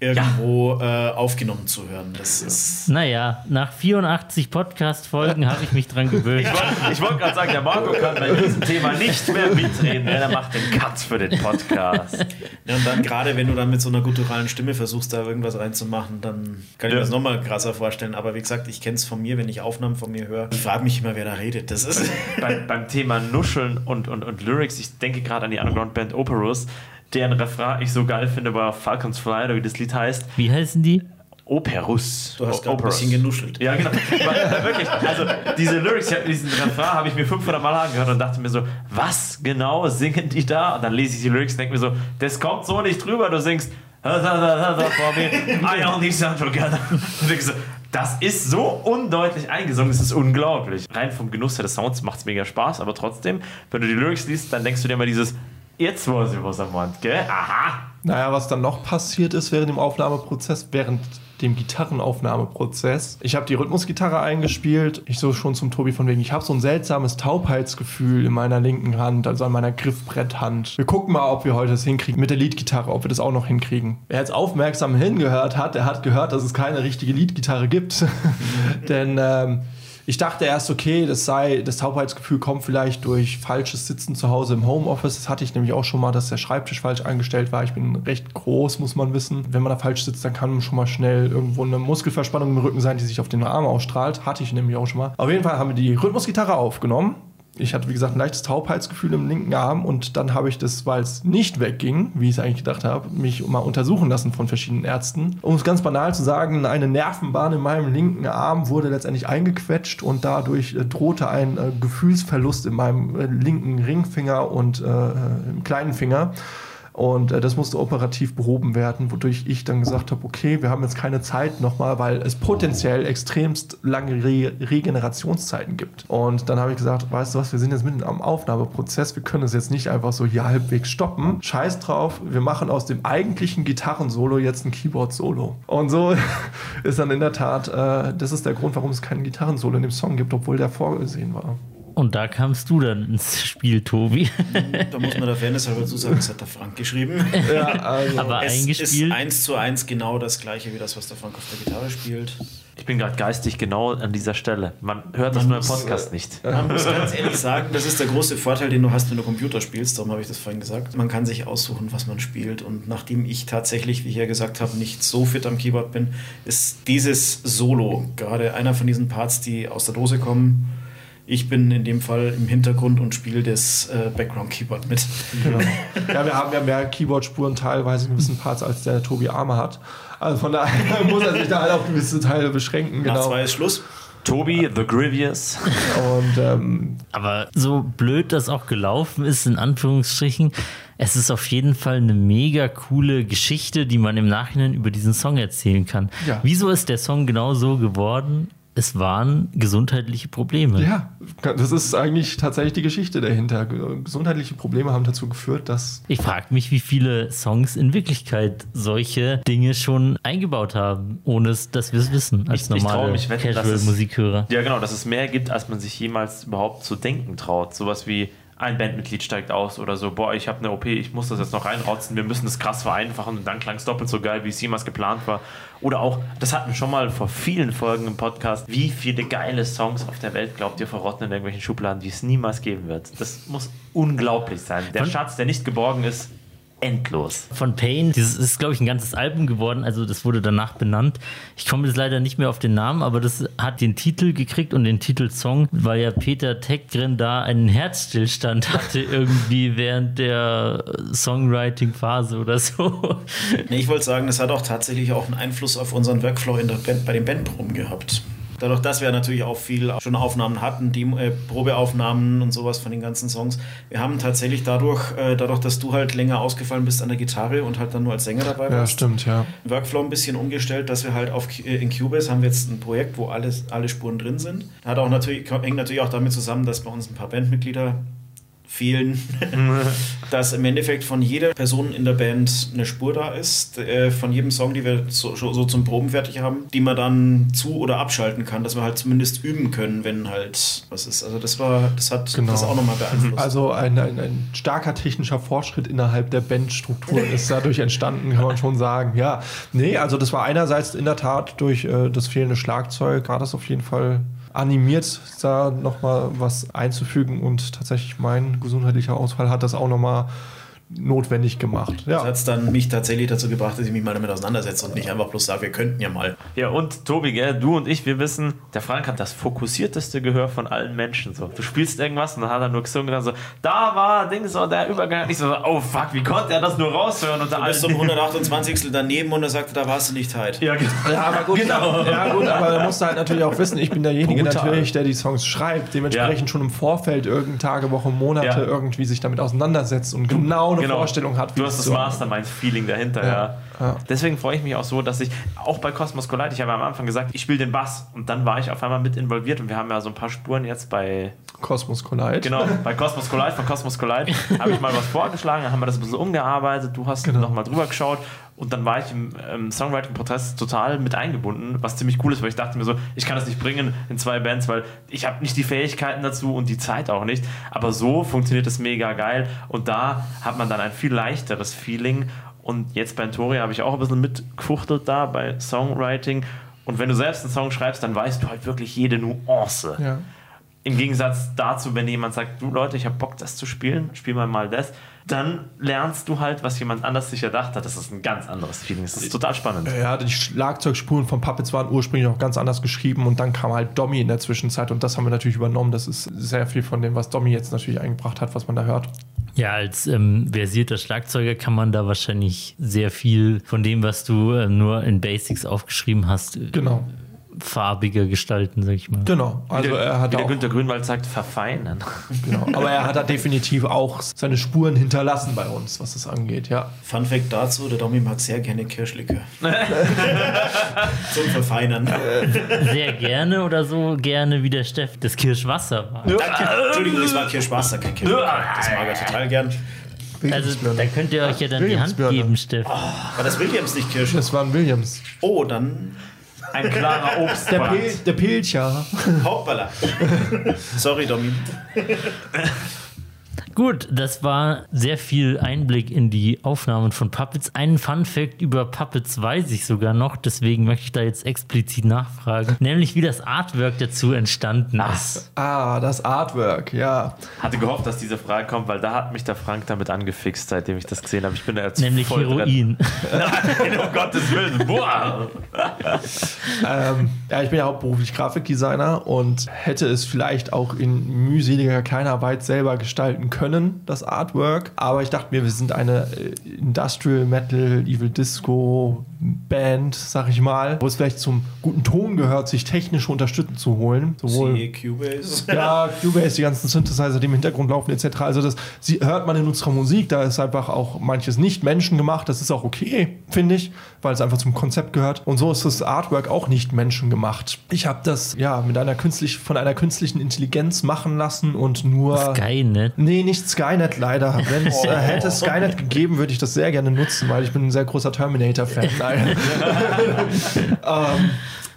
irgendwo äh, aufgenommen zu hören. Das ist. Naja, nach 84 Podcast-Folgen habe ich mich dran gewöhnt. Ich wollte wollt gerade sagen, der Marco kann bei diesem Thema nicht mehr mitreden, denn er macht den Cut für den Podcast. Ja, und dann gerade, wenn du dann mit so einer gutturalen Stimme versuchst, da irgendwas reinzumachen, dann kann ich Ja. mir das nochmal krasser vorstellen. Aber wie gesagt, ich kenne es von mir, wenn ich Aufnahmen von mir höre. Ich frage mich immer, wer da redet. Das ist. Beim, beim Thema Nuscheln und, und, und Lyrics, ich denke gerade an die Underground-Band Operus, deren Refrain ich so geil finde bei Falcons Fly, oder wie das Lied heißt. Wie heißen die? Operus. Du hast gerade ein Operus. bisschen genuschelt. Ja, genau. Weil, wirklich, also diese Lyrics, ich diesen Refrain habe ich mir 500 Mal angehört und dachte mir so, was genau singen die da? Und dann lese ich die Lyrics und denke mir so, das kommt so nicht drüber, du singst for me, I only stand together. Und denke so, das ist so undeutlich eingesungen, das ist unglaublich. Rein vom Genuss her des Sounds macht es mega Spaß, aber trotzdem, wenn du die Lyrics liest, dann denkst du dir immer dieses, jetzt weiß ich, was er meint, gell? Aha! Naja, was dann noch passiert ist während dem Aufnahmeprozess, während dem Gitarrenaufnahmeprozess. Ich habe die Rhythmusgitarre eingespielt. Ich so schon zum Tobi von wegen, ich habe so ein seltsames Taubheitsgefühl in meiner linken Hand, also an meiner Griffbretthand. Wir gucken mal, ob wir heute das hinkriegen mit der Leadgitarre, ob wir das auch noch hinkriegen. Wer jetzt aufmerksam hingehört hat, der hat gehört, dass es keine richtige Leadgitarre gibt. [laughs] Denn ähm, ich dachte erst, okay, das sei, das Taubheitsgefühl kommt vielleicht durch falsches Sitzen zu Hause im Homeoffice. Das hatte ich nämlich auch schon mal, dass der Schreibtisch falsch eingestellt war. Ich bin recht groß, muss man wissen. Wenn man da falsch sitzt, dann kann schon mal schnell irgendwo eine Muskelverspannung im Rücken sein, die sich auf den Arm ausstrahlt. Hatte ich nämlich auch schon mal. Auf jeden Fall haben wir die Rhythmusgitarre aufgenommen. Ich hatte, wie gesagt, ein leichtes Taubheitsgefühl im linken Arm und dann habe ich das, weil es nicht wegging, wie ich es eigentlich gedacht habe, mich mal untersuchen lassen von verschiedenen Ärzten. Um es ganz banal zu sagen, eine Nervenbahn in meinem linken Arm wurde letztendlich eingequetscht und dadurch äh, drohte ein äh, Gefühlsverlust in meinem äh, linken Ringfinger und äh, im kleinen Finger. Und äh, das musste operativ behoben werden, wodurch ich dann gesagt habe, okay, wir haben jetzt keine Zeit nochmal, weil es potenziell extremst lange Re Regenerationszeiten gibt. Und dann habe ich gesagt, weißt du was, wir sind jetzt mitten am Aufnahmeprozess, wir können es jetzt nicht einfach so hier halbwegs stoppen. Scheiß drauf, wir machen aus dem eigentlichen Gitarrensolo jetzt ein Keyboard-Solo. Und so [laughs] ist dann in der Tat, äh, das ist der Grund, warum es kein Gitarrensolo in dem Song gibt, obwohl der vorgesehen war. Und da kamst du dann ins Spiel, Tobi. Da muss man der Fairness halber dazu sagen, das hat der Frank geschrieben. Ja, also, Aber Es ist eingespielt. eins zu eins genau das gleiche wie das, was der Frank auf der Gitarre spielt. Ich bin gerade geistig genau an dieser Stelle. Man hört das Man nur im Podcast nicht. Man muss ganz ehrlich sagen, das ist der große Vorteil, den du hast, wenn du Computer spielst. Darum habe ich das vorhin gesagt. Man kann sich aussuchen, was man spielt. Und nachdem ich tatsächlich, wie ich ja gesagt habe, nicht so fit am Keyboard bin, ist dieses Solo gerade einer von diesen Parts, die aus der Dose kommen. Ich bin in dem Fall im Hintergrund und spiele das äh, Background-Keyboard mit. Genau. Ja, wir haben ja mehr Keyboard-Spuren teilweise in gewissen Parts, als der Tobi Arme hat. Also von daher [laughs] muss er sich da halt auf gewisse Teile beschränken. Nach Genau. zwei ist Schluss. Tobi, The Grievous. Und ähm, Aber so blöd das auch gelaufen ist, in Anführungsstrichen, es ist auf jeden Fall eine mega coole Geschichte, die man im Nachhinein über diesen Song erzählen kann. Ja. Wieso ist der Song genau so geworden? Es waren gesundheitliche Probleme. ja, das ist eigentlich tatsächlich die Geschichte dahinter. Ge- Gesundheitliche Probleme haben dazu geführt, dass Ich frage mich, wie viele Songs in Wirklichkeit solche Dinge schon eingebaut haben, ohne es, dass wir es wissen, als Ich- ich normale Casual-Musikhörer. Ja, genau, dass es mehr gibt, als man sich jemals überhaupt zu denken traut. Sowas wie ein Bandmitglied steigt aus oder so, boah, ich habe eine OP, ich muss das jetzt noch reinrotzen, wir müssen das krass vereinfachen und dann klang es doppelt so geil, wie es jemals geplant war. Oder auch, das hatten wir schon mal vor vielen Folgen im Podcast, wie viele geile Songs auf der Welt glaubt ihr verrotten in irgendwelchen Schubladen, die es niemals geben wird. Das muss unglaublich sein. Der Schatz, der nicht geborgen ist, endlos. von Pain. Das ist, glaube ich, ein ganzes Album geworden. Also, das wurde danach benannt. Ich komme jetzt leider nicht mehr auf den Namen, aber das hat den Titel gekriegt und den Titelsong, weil ja Peter Teckgren da einen Herzstillstand [laughs] hatte, irgendwie während der Songwriting-Phase oder so. Nee, ich wollte sagen, das hat auch tatsächlich auch einen Einfluss auf unseren Workflow in der Band, bei den Bandproben gehabt. Dadurch, dass wir natürlich auch viel schon Aufnahmen hatten, die äh, Probeaufnahmen und sowas von den ganzen Songs. Wir haben tatsächlich dadurch, äh, dadurch, dass du halt länger ausgefallen bist an der Gitarre und halt dann nur als Sänger dabei Ja, warst, stimmt, ja. Workflow ein bisschen umgestellt, dass wir halt auf äh, in Cubase haben wir jetzt ein Projekt, wo alles, alle Spuren drin sind. Hat auch natürlich, hängt natürlich auch damit zusammen, dass bei uns ein paar Bandmitglieder fehlen, [laughs] dass im Endeffekt von jeder Person in der Band eine Spur da ist, äh, von jedem Song, die wir so, so zum Proben fertig haben, die man dann zu- oder abschalten kann, dass wir halt zumindest üben können, wenn halt was ist. Also das war, das hat Genau. das auch nochmal beeinflusst. Also ein, ein, ein starker technischer Fortschritt innerhalb der Bandstruktur ist dadurch entstanden, kann man schon sagen. Ja, nee, also das war einerseits in der Tat durch äh, das fehlende Schlagzeug, war das auf jeden Fall animiert, da nochmal was einzufügen und tatsächlich mein gesundheitlicher Ausfall hat das auch nochmal notwendig gemacht. Das Ja, hat es dann mich tatsächlich dazu gebracht, dass ich mich mal damit auseinandersetze und nicht einfach bloß sage, wir könnten ja mal. Ja, und Tobi, gell, du und ich, wir wissen, der Frank hat das fokussierteste Gehör von allen Menschen. So. Du spielst irgendwas und dann hat er nur gesungen und dann so, da war Ding so, der Übergang. Ich so, oh fuck, wie konnte er das nur raushören? Und Du bist um 128. daneben und er sagte, da warst du nicht halt. Ja, genau. ja aber gut, ja, gut, aber da musst du halt natürlich auch wissen, ich bin derjenige Brutal. natürlich, der die Songs schreibt, dementsprechend Ja. schon im Vorfeld irgendeine Tage, Wochen, Monate Ja. irgendwie sich damit auseinandersetzt und genau eine Genau. Vorstellung hat, Du wie hast es das zu- Mastermind-Feeling dahinter, ja. Ja, ja. Deswegen freue ich mich auch so, dass ich auch bei Cosmos Collide, ich habe am Anfang gesagt, ich spiele den Bass und dann war ich auf einmal mit involviert und wir haben ja so ein paar Spuren jetzt bei, Cosmos Collide. genau, bei Cosmos Collide, von Cosmos Collide, [laughs] habe ich mal was vorgeschlagen, dann haben wir das ein bisschen umgearbeitet, du hast Genau. noch mal drüber geschaut und dann war ich im ähm, Songwriting-Prozess total mit eingebunden, was ziemlich cool ist, weil ich dachte mir so, ich kann das nicht bringen in zwei Bands, weil ich habe nicht die Fähigkeiten dazu und die Zeit auch nicht, aber so funktioniert es mega geil und da hat man dann ein viel leichteres Feeling und jetzt bei Entoria habe ich auch ein bisschen mitgefuchtelt da bei Songwriting und wenn du selbst einen Song schreibst, dann weißt du halt wirklich jede Nuance. Ja. Im Gegensatz dazu, wenn jemand sagt, du Leute, ich habe Bock, das zu spielen, spiel mal mal das, dann lernst du halt, was jemand anders sich erdacht hat. Das ist ein ganz anderes Feeling. Das ist total spannend. Ja, die Schlagzeugspuren von Puppets waren ursprünglich auch ganz anders geschrieben und dann kam halt Dommy in der Zwischenzeit und das haben wir natürlich übernommen. Das ist sehr viel von dem, was Dommy jetzt natürlich eingebracht hat, was man da hört. Ja, als ähm, versierter Schlagzeuger kann man da wahrscheinlich sehr viel von dem, was du äh, nur in Basics aufgeschrieben hast, äh, Genau. Farbiger gestalten, sag ich mal. Genau. Also der, er hat wie der auch, Günther Grünwald sagt, verfeinern. [laughs] genau. Aber er hat da definitiv auch seine Spuren hinterlassen bei uns, was das angeht, ja. Fun Fact dazu, der Domi mag sehr gerne Kirschlikör. [laughs] Zum Verfeinern. Sehr gerne oder so gerne wie der Steff das Kirschwasser war. Danke. Entschuldigung, es war Kirschwasser, kein Kirschlikör. Das mag er total gern. Also da könnt ihr euch ja dann die Hand geben, Steff. War das Williams nicht Kirsch? Das waren Williams. Oh, dann Ein klarer Der, Obstbrand. Pil der Pilcher. Hoppala. [laughs] Sorry, Domi. Gut, das war sehr viel Einblick in die Aufnahmen von Puppets. Einen Fun Fact über Puppets weiß ich sogar noch, deswegen möchte ich da jetzt explizit nachfragen, nämlich wie das Artwork dazu entstanden ist. Ah, das Artwork, ja. Hatte gehofft, dass diese Frage kommt, weil da hat mich der Frank damit angefixt, seitdem ich das gesehen habe. Ich bin da jetzt Nämlich voll. Heroin. [laughs] Nein, um Gottes Willen. Boah. Ähm, ja, ich bin ja hauptberuflich Grafikdesigner und hätte es vielleicht auch in mühseliger Kleinarbeit selber gestalten können, das Artwork. Aber ich dachte mir, wir sind eine äh, Industrial Metal, Evil Disco Band, sag ich mal, wo es vielleicht zum guten Ton gehört, sich technische Unterstützung zu holen. Sowohl Siehe Cubase. [laughs] ja, Cubase, die ganzen Synthesizer, die im Hintergrund laufen, etc. Also das sie, hört man in unserer Musik, da ist einfach auch manches nicht menschengemacht. Das ist auch okay, finde ich, weil es einfach zum Konzept gehört. Und so ist das Artwork auch nicht menschengemacht. Ich habe das ja mit einer künstlich, von einer künstlichen Intelligenz machen lassen und nur. Skynet. Nee, nicht Skynet leider. Wenn es äh, hätte Skynet gegeben, würde ich das sehr gerne nutzen, weil ich bin ein sehr großer Terminator-Fan. [laughs] Nein. [laughs] ähm,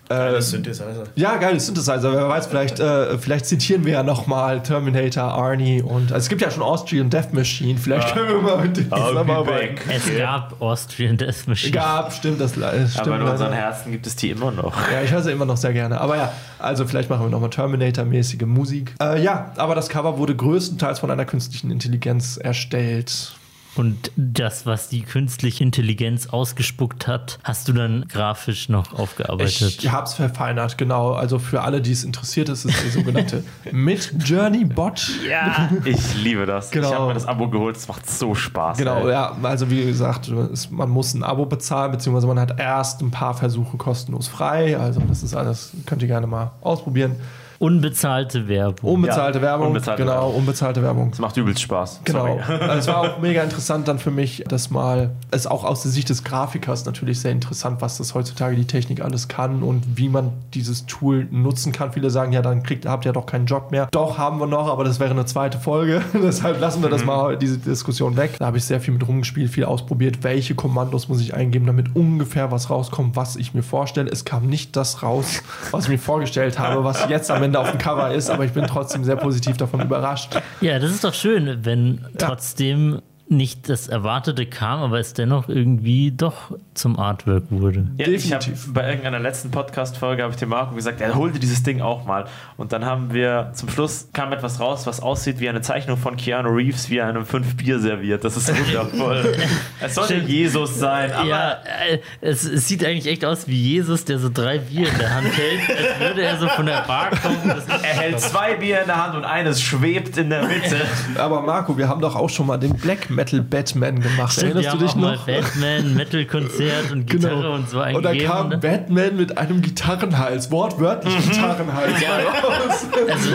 Alles Synthesizer. Ja, geile Synthesizer. Wer weiß, vielleicht, äh, vielleicht zitieren wir ja nochmal Terminator, Arnie und also es gibt ja schon Austrian Death Machine. Vielleicht können wir mal mit denen zusammenarbeiten. Es gab Austrian Death Machine. Gab, stimmt, das stimmt. Aber in unseren leider. Herzen gibt es die immer noch. Ja, ich höre sie immer noch sehr gerne. Aber ja, also vielleicht machen wir nochmal Terminator-mäßige Musik. Äh, ja, aber das Cover wurde größtenteils von einer künstlichen Intelligenz erstellt. Und das, was die künstliche Intelligenz ausgespuckt hat, hast du dann grafisch noch aufgearbeitet. Ich habe es verfeinert, genau. Also für alle, die es interessiert, ist es die sogenannte [laughs] Mid-Journey Bot. Ja, ich liebe das. Genau. Ich habe mir das Abo geholt, es macht so Spaß. Genau, ey. ja, also wie gesagt, es, man muss ein Abo bezahlen, beziehungsweise man hat erst ein paar Versuche kostenlos frei. Also das ist alles, könnt ihr gerne mal ausprobieren. Unbezahlte Werbung. Unbezahlte Ja, Werbung, unbezahlte genau, Werbung. unbezahlte Werbung. Es macht übelst Spaß. Genau. Sorry. Also es war auch mega interessant dann für mich, das mal, es auch aus der Sicht des Grafikers natürlich sehr interessant, was das heutzutage die Technik alles kann und wie man dieses Tool nutzen kann. Viele sagen ja, dann kriegt, habt ihr doch keinen Job mehr. Doch, haben wir noch, aber das wäre eine zweite Folge. [laughs] Deshalb lassen wir das mal, diese Diskussion weg. Da habe ich sehr viel mit rumgespielt, viel ausprobiert. Welche Kommandos muss ich eingeben, damit ungefähr was rauskommt, was ich mir vorstelle. Es kam nicht das raus, was ich mir vorgestellt habe, was jetzt am Ende auf dem Cover ist, aber ich bin trotzdem sehr positiv davon überrascht. Ja, das ist doch schön, wenn trotzdem nicht das Erwartete kam, aber es dennoch irgendwie doch zum Artwork wurde. Ja, ich hab, Definitiv. bei irgendeiner letzten Podcast-Folge habe ich dem Marco gesagt, er holte dieses Ding auch mal. Und dann haben wir zum Schluss kam etwas raus, was aussieht wie eine Zeichnung von Keanu Reeves, wie er einem fünf Bier serviert. Das ist wundervoll. [laughs] es sollte Stimmt. Jesus sein, aber ja, äh, es, es sieht eigentlich echt aus wie Jesus, der so drei Bier in der Hand hält, als würde er so von der Bar kommen. Er hält zwei Bier in der Hand und eines schwebt in der Mitte. Aber Marco, wir haben doch auch schon mal den Black Metal Batman gemacht. Stimmt, Erinnerst haben du dich auch mal noch? Batman, Metal-Konzert und [laughs] Gitarre und so Genau. Und da kam ne? Batman mit einem Gitarrenhals, wortwörtlich Mhm. Gitarrenhals raus. [laughs] Also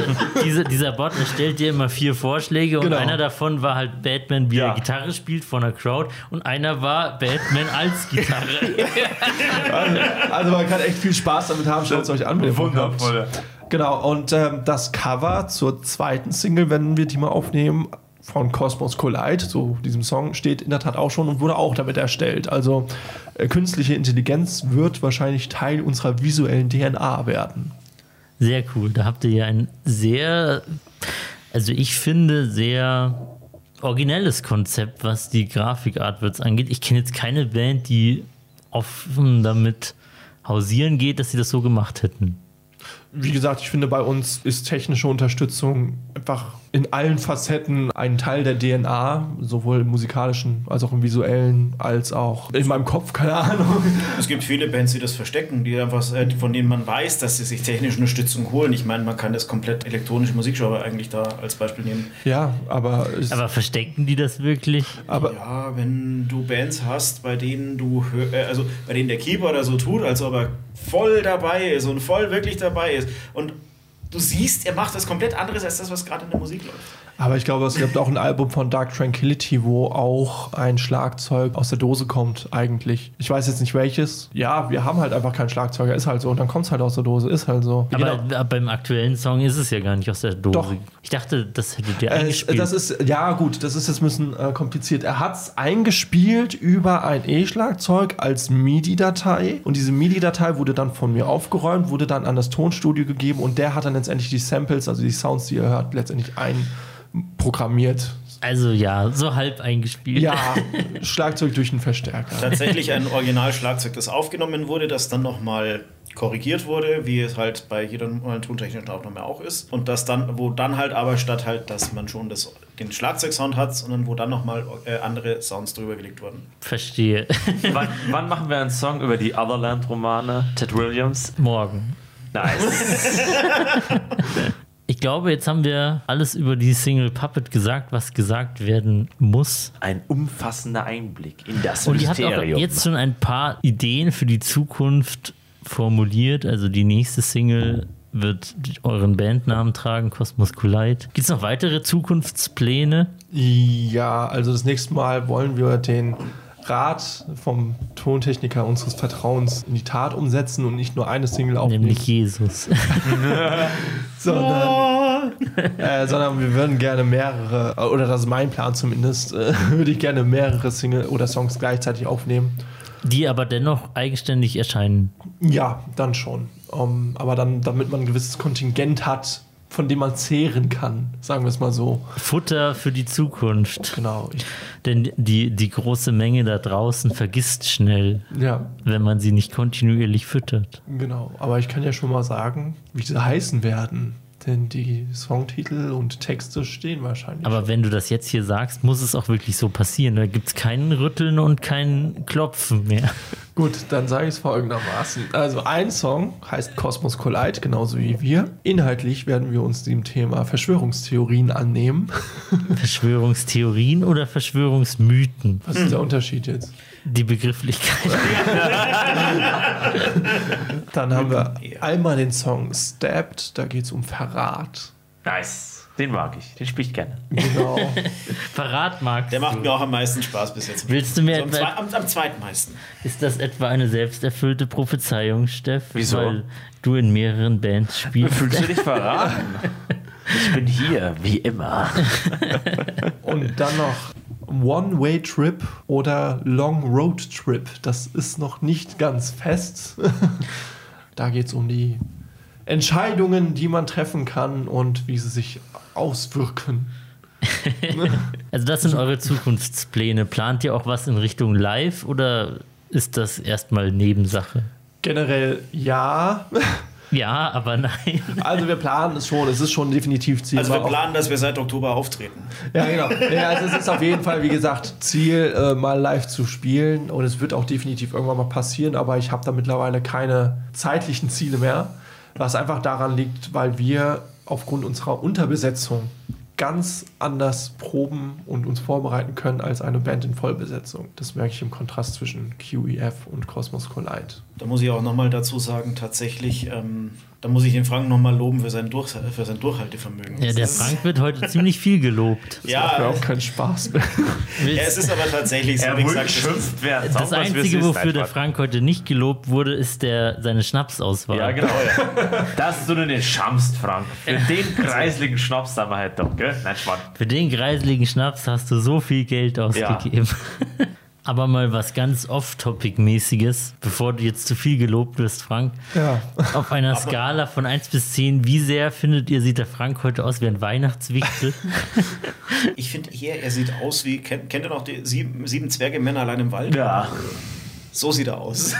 diese, dieser Bot erstellt dir immer vier Vorschläge und Genau. einer davon war halt Batman, wie Ja. er Gitarre spielt vor einer Crowd und einer war Batman als Gitarre. [laughs] Also man kann echt viel Spaß damit haben. Schaut es euch an. Wundervoll. Genau, und ähm, das Cover zur zweiten Single, wenn wir die mal aufnehmen, von Cosmos Collide, so diesem Song, steht in der Tat auch schon und wurde auch damit erstellt. Also äh, künstliche Intelligenz wird wahrscheinlich Teil unserer visuellen DNA werden. Sehr cool. Da habt ihr ja ein sehr, also ich finde, sehr originelles Konzept, was die Grafik-Artworks angeht. Ich kenne jetzt keine Band, die offen damit hausieren geht, dass sie das so gemacht hätten. Wie gesagt, ich finde, bei uns ist technische Unterstützung einfach in allen Facetten ein Teil der DNA, sowohl im musikalischen als auch im visuellen, als auch in meinem Kopf, keine Ahnung. Es gibt viele Bands, die das verstecken, die einfach, äh, von denen man weiß, dass sie sich technische Unterstützung holen. Ich meine, man kann das komplett elektronische Musikgenre eigentlich da als Beispiel nehmen. Ja, aber, Aber verstecken die das wirklich? aber Ja, wenn du Bands hast, bei denen du hör- äh, also bei denen der Keyboarder so tut, als ob er voll dabei ist und voll wirklich dabei ist und du siehst, er macht was komplett anderes als das, was gerade in der Musik läuft. Aber ich glaube, es gibt auch ein Album von Dark Tranquility, wo auch ein Schlagzeug aus der Dose kommt, eigentlich. Ich weiß jetzt nicht welches. Ja, wir haben halt einfach keinen Schlagzeuger, ist halt so. Und dann kommt es halt aus der Dose, ist halt so. Aber äh, beim aktuellen Song ist es ja gar nicht aus der Dose. Doch. Ich dachte, das hättet ihr Äh, eingespielt. das ist, ja gut, das ist jetzt ein bisschen äh, kompliziert. Er hat es eingespielt über ein E-Schlagzeug als MIDI-Datei und diese MIDI-Datei wurde dann von mir aufgeräumt, wurde dann an das Tonstudio gegeben und der hat dann letztendlich die Samples, also die Sounds, die ihr hört, letztendlich einprogrammiert. also ja, so halb eingespielt. Ja, [laughs] Schlagzeug durch einen Verstärker. Tatsächlich ein Originalschlagzeug, das aufgenommen wurde, das dann nochmal korrigiert wurde, wie es halt bei jeder normalen tontechnischen Aufnahme auch ist. Und das dann, wo dann halt aber statt halt, dass man schon das, den Schlagzeugsound hat, sondern wo dann nochmal äh, andere Sounds drüber gelegt wurden. Verstehe. [laughs] wann, wann machen wir einen Song über die Otherland-Romane? Ted Williams? Morgen. Nice. [laughs] Ich glaube, jetzt haben wir alles über die Single Puppet gesagt, was gesagt werden muss. Ein umfassender Einblick in das Und ihr habt auch Mysterium. jetzt schon ein paar Ideen für die Zukunft formuliert. Also die nächste Single wird euren Bandnamen tragen, Cosmos Collide. Gibt es noch weitere Zukunftspläne? Ja, also das nächste Mal wollen wir den Rat vom Tontechniker unseres Vertrauens in die Tat umsetzen und nicht nur eine Single aufnehmen, Nämlich Jesus. [laughs] sondern, äh, sondern wir würden gerne mehrere, oder das ist mein Plan zumindest, äh, [laughs] würde ich gerne mehrere Single oder Songs gleichzeitig aufnehmen. Die aber dennoch eigenständig erscheinen. Ja, dann schon. Um, aber dann, damit man ein gewisses Kontingent hat, von dem man zehren kann, sagen wir es mal so. Futter für die Zukunft. Genau. Denn die, die große Menge da draußen vergisst schnell, ja, wenn man sie nicht kontinuierlich füttert. genau. Aber ich kann ja schon mal sagen, wie sie heißen werden. Denn die Songtitel und Texte stehen wahrscheinlich. Aber wenn du das jetzt hier sagst, muss es auch wirklich so passieren. Da gibt es kein Rütteln und kein Klopfen mehr. [laughs] Gut, dann sage ich es folgendermaßen. Also ein Song heißt Cosmos Collide, genauso wie wir. Inhaltlich werden wir uns dem Thema Verschwörungstheorien annehmen. [laughs] Verschwörungstheorien oder Verschwörungsmythen? Was ist der Unterschied jetzt? Die Begrifflichkeit. [laughs] Dann haben wir einmal den Song Stabbed, da geht es um Verrat. Nice. Den mag ich. Den spiele ich gerne. Genau. [laughs] Verrat magst Der macht du. mir auch am meisten Spaß bis jetzt. Willst du mir so am, etwa- am, am zweitmeisten. Ist das etwa eine selbsterfüllte Prophezeiung, Steff? Wieso? Weil du in mehreren Bands spielst. Fühlst du dich verraten? [laughs] Ich bin hier, wie immer. Und dann noch One-Way Trip oder Long Road Trip. Das ist noch nicht ganz fest. [laughs] da geht es um die Entscheidungen, die man treffen kann und wie sie sich auswirken. [laughs] Also das sind eure Zukunftspläne. Plant ihr auch was in Richtung Live oder ist das erstmal Nebensache? Generell ja. Ja, aber nein. Also wir planen es schon. Es ist schon definitiv Ziel. Also wir planen, dass wir seit Oktober auftreten. Ja, genau. Ja, also es ist auf jeden Fall, wie gesagt, Ziel, äh, mal live zu spielen. Und es wird auch definitiv irgendwann mal passieren, aber ich habe da mittlerweile keine zeitlichen Ziele mehr. Was einfach daran liegt, weil wir aufgrund unserer Unterbesetzung ganz anders proben und uns vorbereiten können als eine Band in Vollbesetzung. Das merke ich im Kontrast zwischen QEF und Cosmos Collide. Da muss ich auch nochmal dazu sagen, tatsächlich, ähm, da muss ich den Frank nochmal loben für sein, Durch für sein Durchhaltevermögen. Ja, der Das ist- Frank wird heute ziemlich viel gelobt. Macht mir Ja, auch keinen Spaß mehr. ja, es ist aber tatsächlich so, Er wie gesagt, es ist- geschimpft, wer Das Einzige, wofür der Spaß. Frank heute nicht gelobt wurde, ist der, seine Schnapsauswahl. Ja, genau. Ja. Dass du nur den schamst, Frank. Für den kreisligen Schnaps haben wir halt doch, gell? Nein, Schmarrn. Für den kreisligen Schnaps hast du so viel Geld ausgegeben. [laughs] Aber mal was ganz off-topic-mäßiges, bevor du jetzt zu viel gelobt wirst, Frank. Ja. Auf einer [laughs] Skala von 1 bis 10, wie sehr findet ihr, sieht der Frank heute aus wie ein Weihnachtswichtel? [laughs] ich finde eher, er sieht aus wie, kennt, kennt ihr noch die sieben, sieben Zwerge Männer allein im Wald? Ja. So sieht er aus.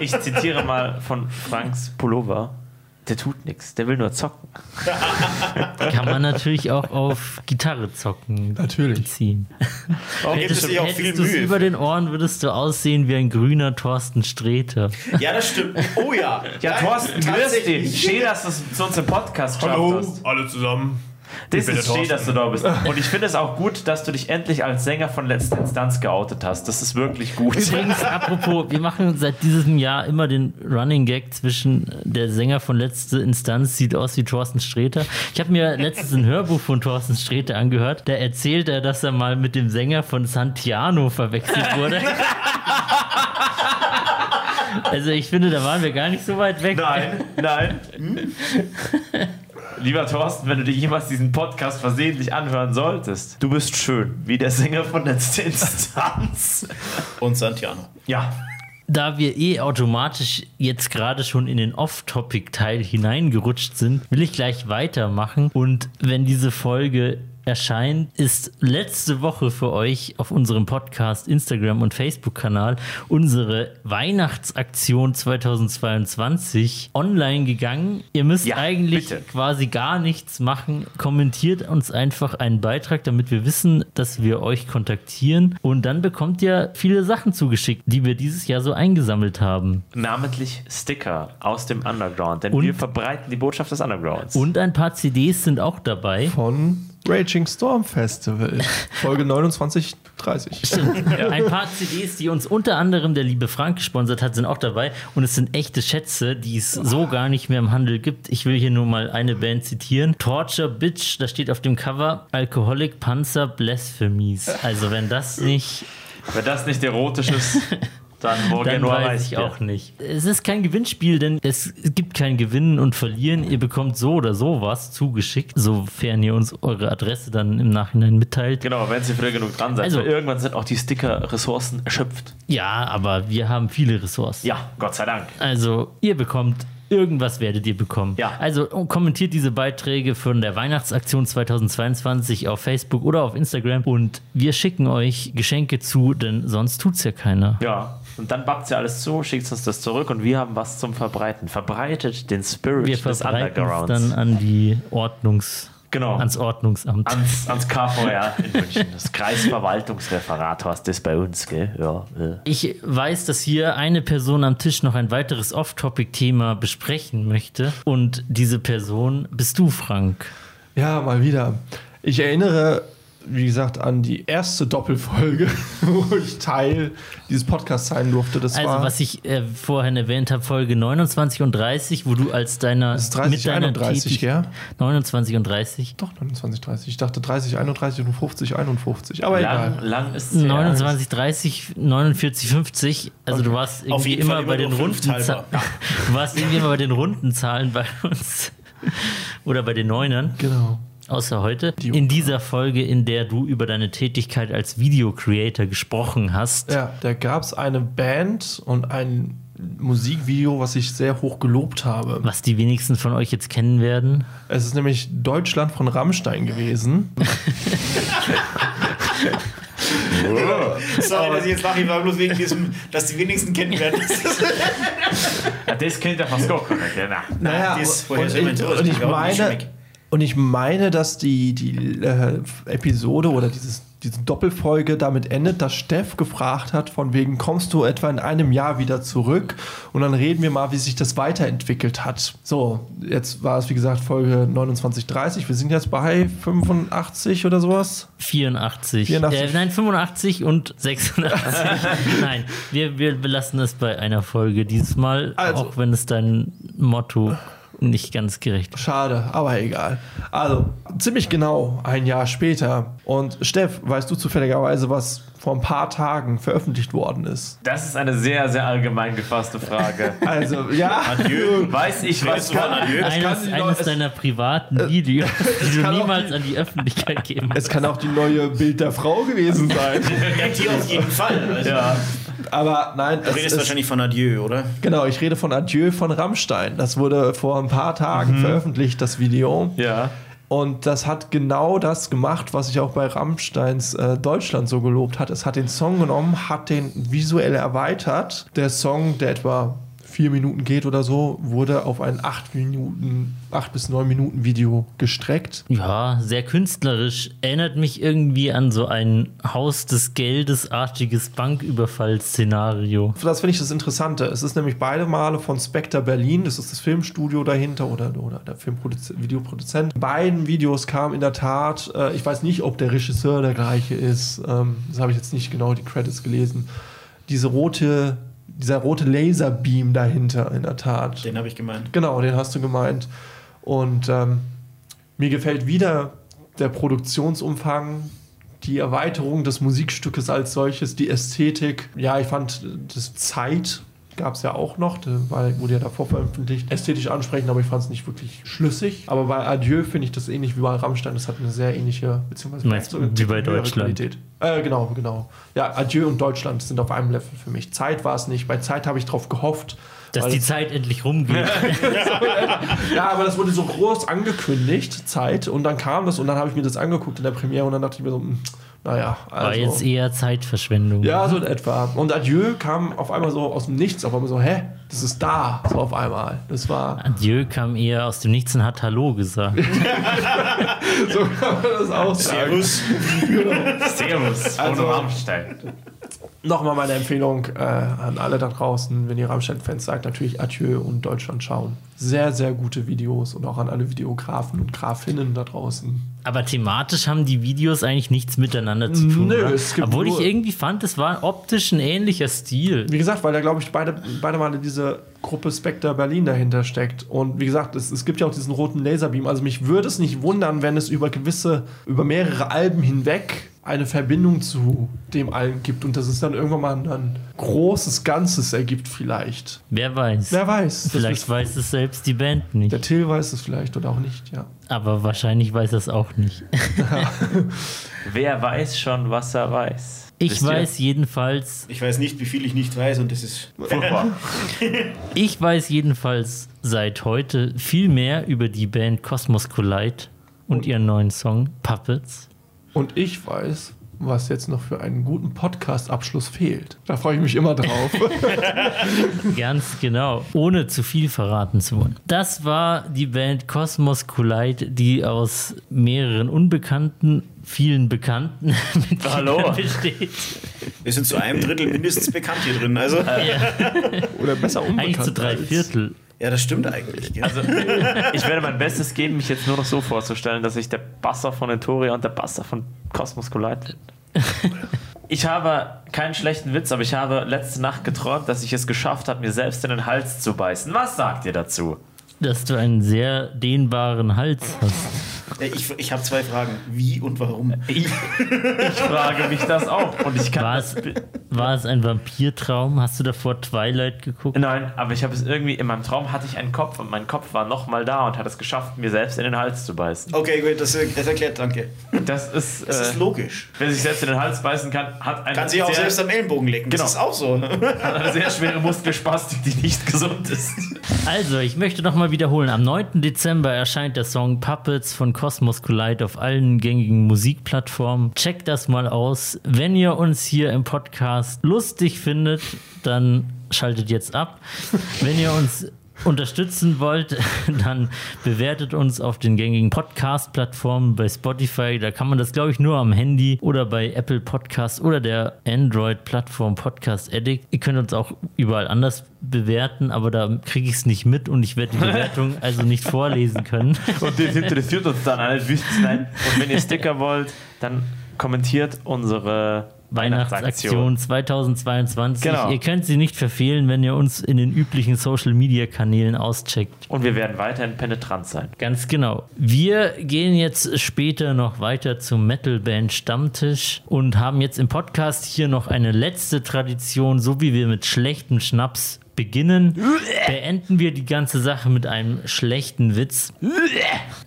Ich zitiere mal von Franks Pullover. Der tut nichts, der will nur zocken. [laughs] Kann man natürlich auch auf Gitarre zocken Natürlich. beziehen. [laughs] Da gibt es auch viel Mühe. über den Ohren, würdest du aussehen wie ein grüner Thorsten Sträter. Ja, das stimmt. Oh ja. Ja, Thorsten, grüß dich. Schön, dass du es zu uns im Podcast hast. alle zusammen. Das ist schön, dass du da bist. Und ich finde es auch gut, dass du dich endlich als Sänger von Letzter Instanz geoutet hast. Das ist wirklich gut. Übrigens, [laughs] apropos, wir machen seit diesem Jahr immer den Running Gag zwischen der Sänger von Letzte Instanz sieht aus wie Thorsten Sträter. Ich habe mir letztens ein Hörbuch von Thorsten Sträter angehört. Da erzählt er, dass er mal mit dem Sänger von Santiano verwechselt wurde. [laughs] Also ich finde, da waren wir gar nicht so weit weg. Nein, nein. [laughs] Lieber Thorsten, wenn du dir jemals diesen Podcast versehentlich anhören solltest, du bist schön, wie der Sänger von Letzter Instanz. [laughs] Und Santiano. Ja. Da wir eh automatisch jetzt gerade schon in den Off-Topic-Teil hineingerutscht sind, will ich gleich weitermachen. Und wenn diese Folge erscheint, ist letzte Woche für euch auf unserem Podcast, Instagram und Facebook-Kanal unsere Weihnachtsaktion 2022 online gegangen. Ihr müsst Ja, eigentlich bitte. quasi gar nichts machen. Kommentiert uns einfach einen Beitrag, damit wir wissen, dass wir euch kontaktieren. Und dann bekommt ihr viele Sachen zugeschickt, die wir dieses Jahr so eingesammelt haben. Namentlich Sticker aus dem Underground, denn Und- wir verbreiten die Botschaft des Undergrounds. Und ein paar CDs sind auch dabei. Von Raging Storm Festival. Folge 29, 30. Ein paar CDs, die uns unter anderem der liebe Frank gesponsert hat, sind auch dabei. Und es sind echte Schätze, die es so gar nicht mehr im Handel gibt. Ich will hier nur mal eine Band zitieren. Torture Bitch, da steht auf dem Cover Alcoholic Panzer Blasphemies. Also wenn das nicht Wenn das nicht erotisch ist, [laughs] dann morgen Dann nur weiß ich auch nicht. Es ist kein Gewinnspiel, denn es gibt kein Gewinnen und Verlieren. Ihr bekommt so oder so was zugeschickt, sofern ihr uns eure Adresse dann im Nachhinein mitteilt. Genau, wenn sie früh genug dran seid. Also- weil irgendwann sind auch die Sticker-Ressourcen erschöpft. Ja, aber wir haben viele Ressourcen. Ja, Gott sei Dank. Also, ihr bekommt Irgendwas werdet ihr bekommen. Ja. Also kommentiert diese Beiträge von der Weihnachtsaktion 2022 auf Facebook oder auf Instagram und wir schicken euch Geschenke zu, denn sonst tut's ja keiner. Ja. Und dann backt sie alles zu, schickt uns das zurück und wir haben was zum Verbreiten. Verbreitet den Spirit Wir des Undergrounds. dann an die Ordnungs... Genau. ans Ordnungsamt. ans, ans KVR [laughs] in München. Das Kreisverwaltungsreferat heißt das bei uns, gell? Ja. Ich weiß, dass hier eine Person am Tisch noch ein weiteres Off-Topic-Thema besprechen möchte. Und diese Person bist du, Frank. Ja, mal wieder. Ich erinnere, wie gesagt, an die erste Doppelfolge, [laughs] wo ich Teil dieses Podcasts sein durfte. Das Also, war was ich äh, vorhin erwähnt habe, Folge 29 und 30, wo du als deiner. Das ist 30, 31, Tätig- ja? 29 und 30. doch 29, 30. Ich dachte 30, 31 und 50, 51. Aber Lang, egal. lang ist es her. 29, 30, 49, 50. Also, du warst Auf irgendwie Fall immer bei immer den runden Zahlen. [laughs] Du warst irgendwie immer bei den runden Zahlen bei uns. [laughs] Oder bei den Neunern. Genau. Außer heute. In dieser Folge, in der du über deine Tätigkeit als Video-Creator gesprochen hast. Ja, da gab es eine Band und ein Musikvideo, was ich sehr hoch gelobt habe. Was die wenigsten von euch jetzt kennen werden. Es ist nämlich Deutschland von Rammstein gewesen. [laughs] Sorry, dass ich jetzt lache, ich war bloß wegen diesem, dass die wenigsten kennen werden. Ja, das kennt ja fast gar keiner, gell? Na. Naja, das- und, sowas und ich meine? Und ich meine, dass die, die äh, Episode oder dieses, diese Doppelfolge damit endet, dass Steff gefragt hat, von wegen, kommst du etwa in einem Jahr wieder zurück? Und dann reden wir mal, wie sich das weiterentwickelt hat. So, jetzt war es, wie gesagt, Folge 29, 30. Wir sind jetzt bei 85 oder sowas. 84. 84. Äh, nein, 85 und 86. [laughs] nein, wir, wir belassen es bei einer Folge dieses Mal, Also. auch wenn es dein Motto nicht ganz gerecht. Schade, aber egal. Also, ziemlich genau ein Jahr später. Und Steff, weißt du zufälligerweise, was vor ein paar Tagen veröffentlicht worden ist? Das ist eine sehr, sehr allgemein gefasste Frage. [laughs] Also, ja. Adieu. Weiß ich, was von Adieu? Eines, kann eines deiner privaten Videos, [laughs] die du kann auch niemals die- an die Öffentlichkeit geben Es kann auch die neue Bild der Frau gewesen [laughs] sein. Ja, die auf jeden Fall. Also, Ja. Aber nein, Du es redest ist, wahrscheinlich von Adieu, oder? genau, ich rede von Adieu von Rammstein. Das wurde vor ein paar Tagen veröffentlicht, das Video. Ja. Und das hat genau das gemacht, was ich auch bei Rammsteins äh, Deutschland so gelobt hat. Es hat den Song genommen, hat den visuell erweitert. Der Song, der etwa vier Minuten geht oder so, wurde auf ein acht Minuten, acht bis neun Minuten Video gestreckt. Ja, sehr künstlerisch. Erinnert mich irgendwie an so ein Haus des Geldes-artiges Banküberfallszenario. Das finde ich das Interessante. Es ist nämlich beide Male von Spectre Berlin, das ist das Filmstudio dahinter oder, oder der Filmproduzent, Videoproduzent. Beiden Videos kamen in der Tat, äh, ich weiß nicht, ob der Regisseur der gleiche ist, ähm, das habe ich jetzt nicht genau die Credits gelesen. Diese rote, dieser rote Laserbeam dahinter in der Tat. Den habe ich gemeint. Genau, den hast du gemeint. Und ähm, mir gefällt wieder der Produktionsumfang, die Erweiterung des Musikstückes als solches, die Ästhetik. Ja, ich fand äh, das Zeit gab es ja auch noch, weil wurde ja davor veröffentlicht, ästhetisch ansprechend, aber ich fand es nicht wirklich schlüssig. Aber bei Adieu finde ich das ähnlich wie bei Rammstein, das hat eine sehr ähnliche, beziehungsweise meinst, sogar wie bei Deutschland? Qualität. Äh, genau, genau. Ja, Adieu und Deutschland sind auf einem Level für mich. Zeit war es nicht. Bei Zeit habe ich drauf gehofft. Dass die Zeit endlich rumgeht. [laughs] ja, aber das wurde so groß angekündigt, Zeit, und dann kam das und dann habe ich mir das angeguckt in der Premiere und dann dachte ich mir so, hm, naja, War also. jetzt eher Zeitverschwendung. ja, so in etwa. Und Adieu kam auf einmal so aus dem Nichts, auf einmal so, hä, das ist da, so auf einmal. Das war, Adieu kam eher aus dem Nichts und hat Hallo gesagt. [laughs] so kann man das auch sagen. Servus. Servus. Also- Ohne Rammstein. Nochmal meine Empfehlung äh, an alle da draußen, wenn ihr Rammstein-Fans seid, natürlich Adieu und Deutschland schauen. Sehr, sehr gute Videos und auch an alle Videografen und Grafinnen da draußen. Aber thematisch haben die Videos eigentlich nichts miteinander zu tun. Nö, es gibt Obwohl ich irgendwie fand, es war optisch ein ähnlicher Stil. Wie gesagt, weil da, glaube ich, beide, beide Male diese Gruppe Spectre Berlin dahinter steckt. Und wie gesagt, es, es gibt ja auch diesen roten Laserbeam. Also mich würde es nicht wundern, wenn es über gewisse, über mehrere Alben hinweg eine Verbindung zu dem allen gibt und dass es dann irgendwann mal ein großes Ganzes ergibt vielleicht. Wer weiß. Wer weiß. Das Vielleicht weiß es selbst die Band nicht. Der Till weiß es vielleicht oder auch nicht, ja. Aber wahrscheinlich weiß er es auch nicht. [laughs] [laughs] Wer weiß schon, was er weiß? Ich Wisst ihr? weiß jedenfalls, Ich weiß nicht, wie viel ich nicht weiß und das ist. Furchtbar. [laughs] ich weiß jedenfalls seit heute viel mehr über die Band Cosmos Collide und ihren neuen Song Puppets. Und ich weiß, was jetzt noch für einen guten Podcast-Abschluss fehlt. Da freue ich mich immer drauf. [laughs] [laughs] Ganz genau, ohne zu viel verraten zu wollen. Das war die Band Cosmos Collide, die aus mehreren Unbekannten, vielen Bekannten [laughs] Hallo. besteht. Wir sind zu einem Drittel mindestens bekannt hier drin. Also, oder besser unbekannt. Eigentlich zu drei Viertel. Ja, das stimmt eigentlich. Gell? Also, [laughs] ich werde mein Bestes geben, mich jetzt nur noch so vorzustellen, dass ich der Basser von Entoria und der Basser von Cosmos Collide bin. [laughs] Ich habe keinen schlechten Witz, aber ich habe letzte Nacht geträumt, dass ich es geschafft habe, mir selbst in den Hals zu beißen. Was sagt ihr dazu? Dass du einen sehr dehnbaren Hals hast. Äh, Ich, ich habe zwei Fragen. Wie und warum? Ich, ich frage mich das auch. Und ich kann War das es, war es ein Vampirtraum? Hast du davor Twilight geguckt? Nein, aber ich habe es irgendwie, in meinem Traum hatte ich einen Kopf und mein Kopf war nochmal da und hat es geschafft, mir selbst in den Hals zu beißen. Okay, gut, das, das erklärt, danke. Das ist, Das ist äh, logisch. wer sich selbst in den Hals beißen kann, hat eine, Kann sich auch sehr, selbst am Ellenbogen lecken. Das Genau. ist auch so. hat eine sehr schwere Muskelspastik, die nicht gesund ist. Also, ich möchte nochmal wiederholen. Am 9. Dezember erscheint der Song Puppets von Cosmos Collide auf allen gängigen Musikplattformen. Checkt das mal aus. Wenn ihr uns hier im Podcast lustig findet, dann schaltet jetzt ab. Wenn ihr uns unterstützen wollt, [laughs] dann bewertet uns auf den gängigen Podcast-Plattformen bei Spotify. Da kann man das, glaube ich, nur am Handy oder bei Apple Podcasts oder der Android-Plattform Podcast Addict. Ihr könnt uns auch überall anders bewerten, aber da kriege ich es nicht mit und ich werde die Bewertung [laughs] also nicht vorlesen können. Und das interessiert uns dann alle Nein. Und wenn ihr Sticker wollt, dann kommentiert unsere Weihnachtsaktion 2022. Genau. Ihr könnt sie nicht verfehlen, wenn ihr uns in den üblichen Social-Media-Kanälen auscheckt. Und wir werden weiterhin penetrant sein. Ganz genau. Wir gehen jetzt später noch weiter zum Metal-Band Stammtisch und haben jetzt im Podcast hier noch eine letzte Tradition, so wie wir mit schlechtem Schnaps beginnen, beenden wir die ganze Sache mit einem schlechten Witz.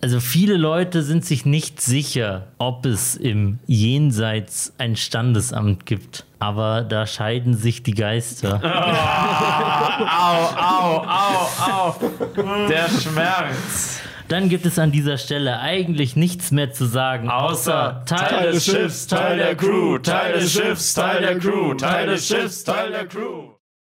Also viele Leute sind sich nicht sicher, ob es im Jenseits ein Standesamt gibt. Aber da scheiden sich die Geister. [laughs] Au, au, au, au. Der Schmerz. Dann gibt es an dieser Stelle eigentlich nichts mehr zu sagen, außer Teil des Schiffs, Teil der Crew, Teil des Schiffs, Teil der Crew, Teil des Schiffs, Teil der Crew.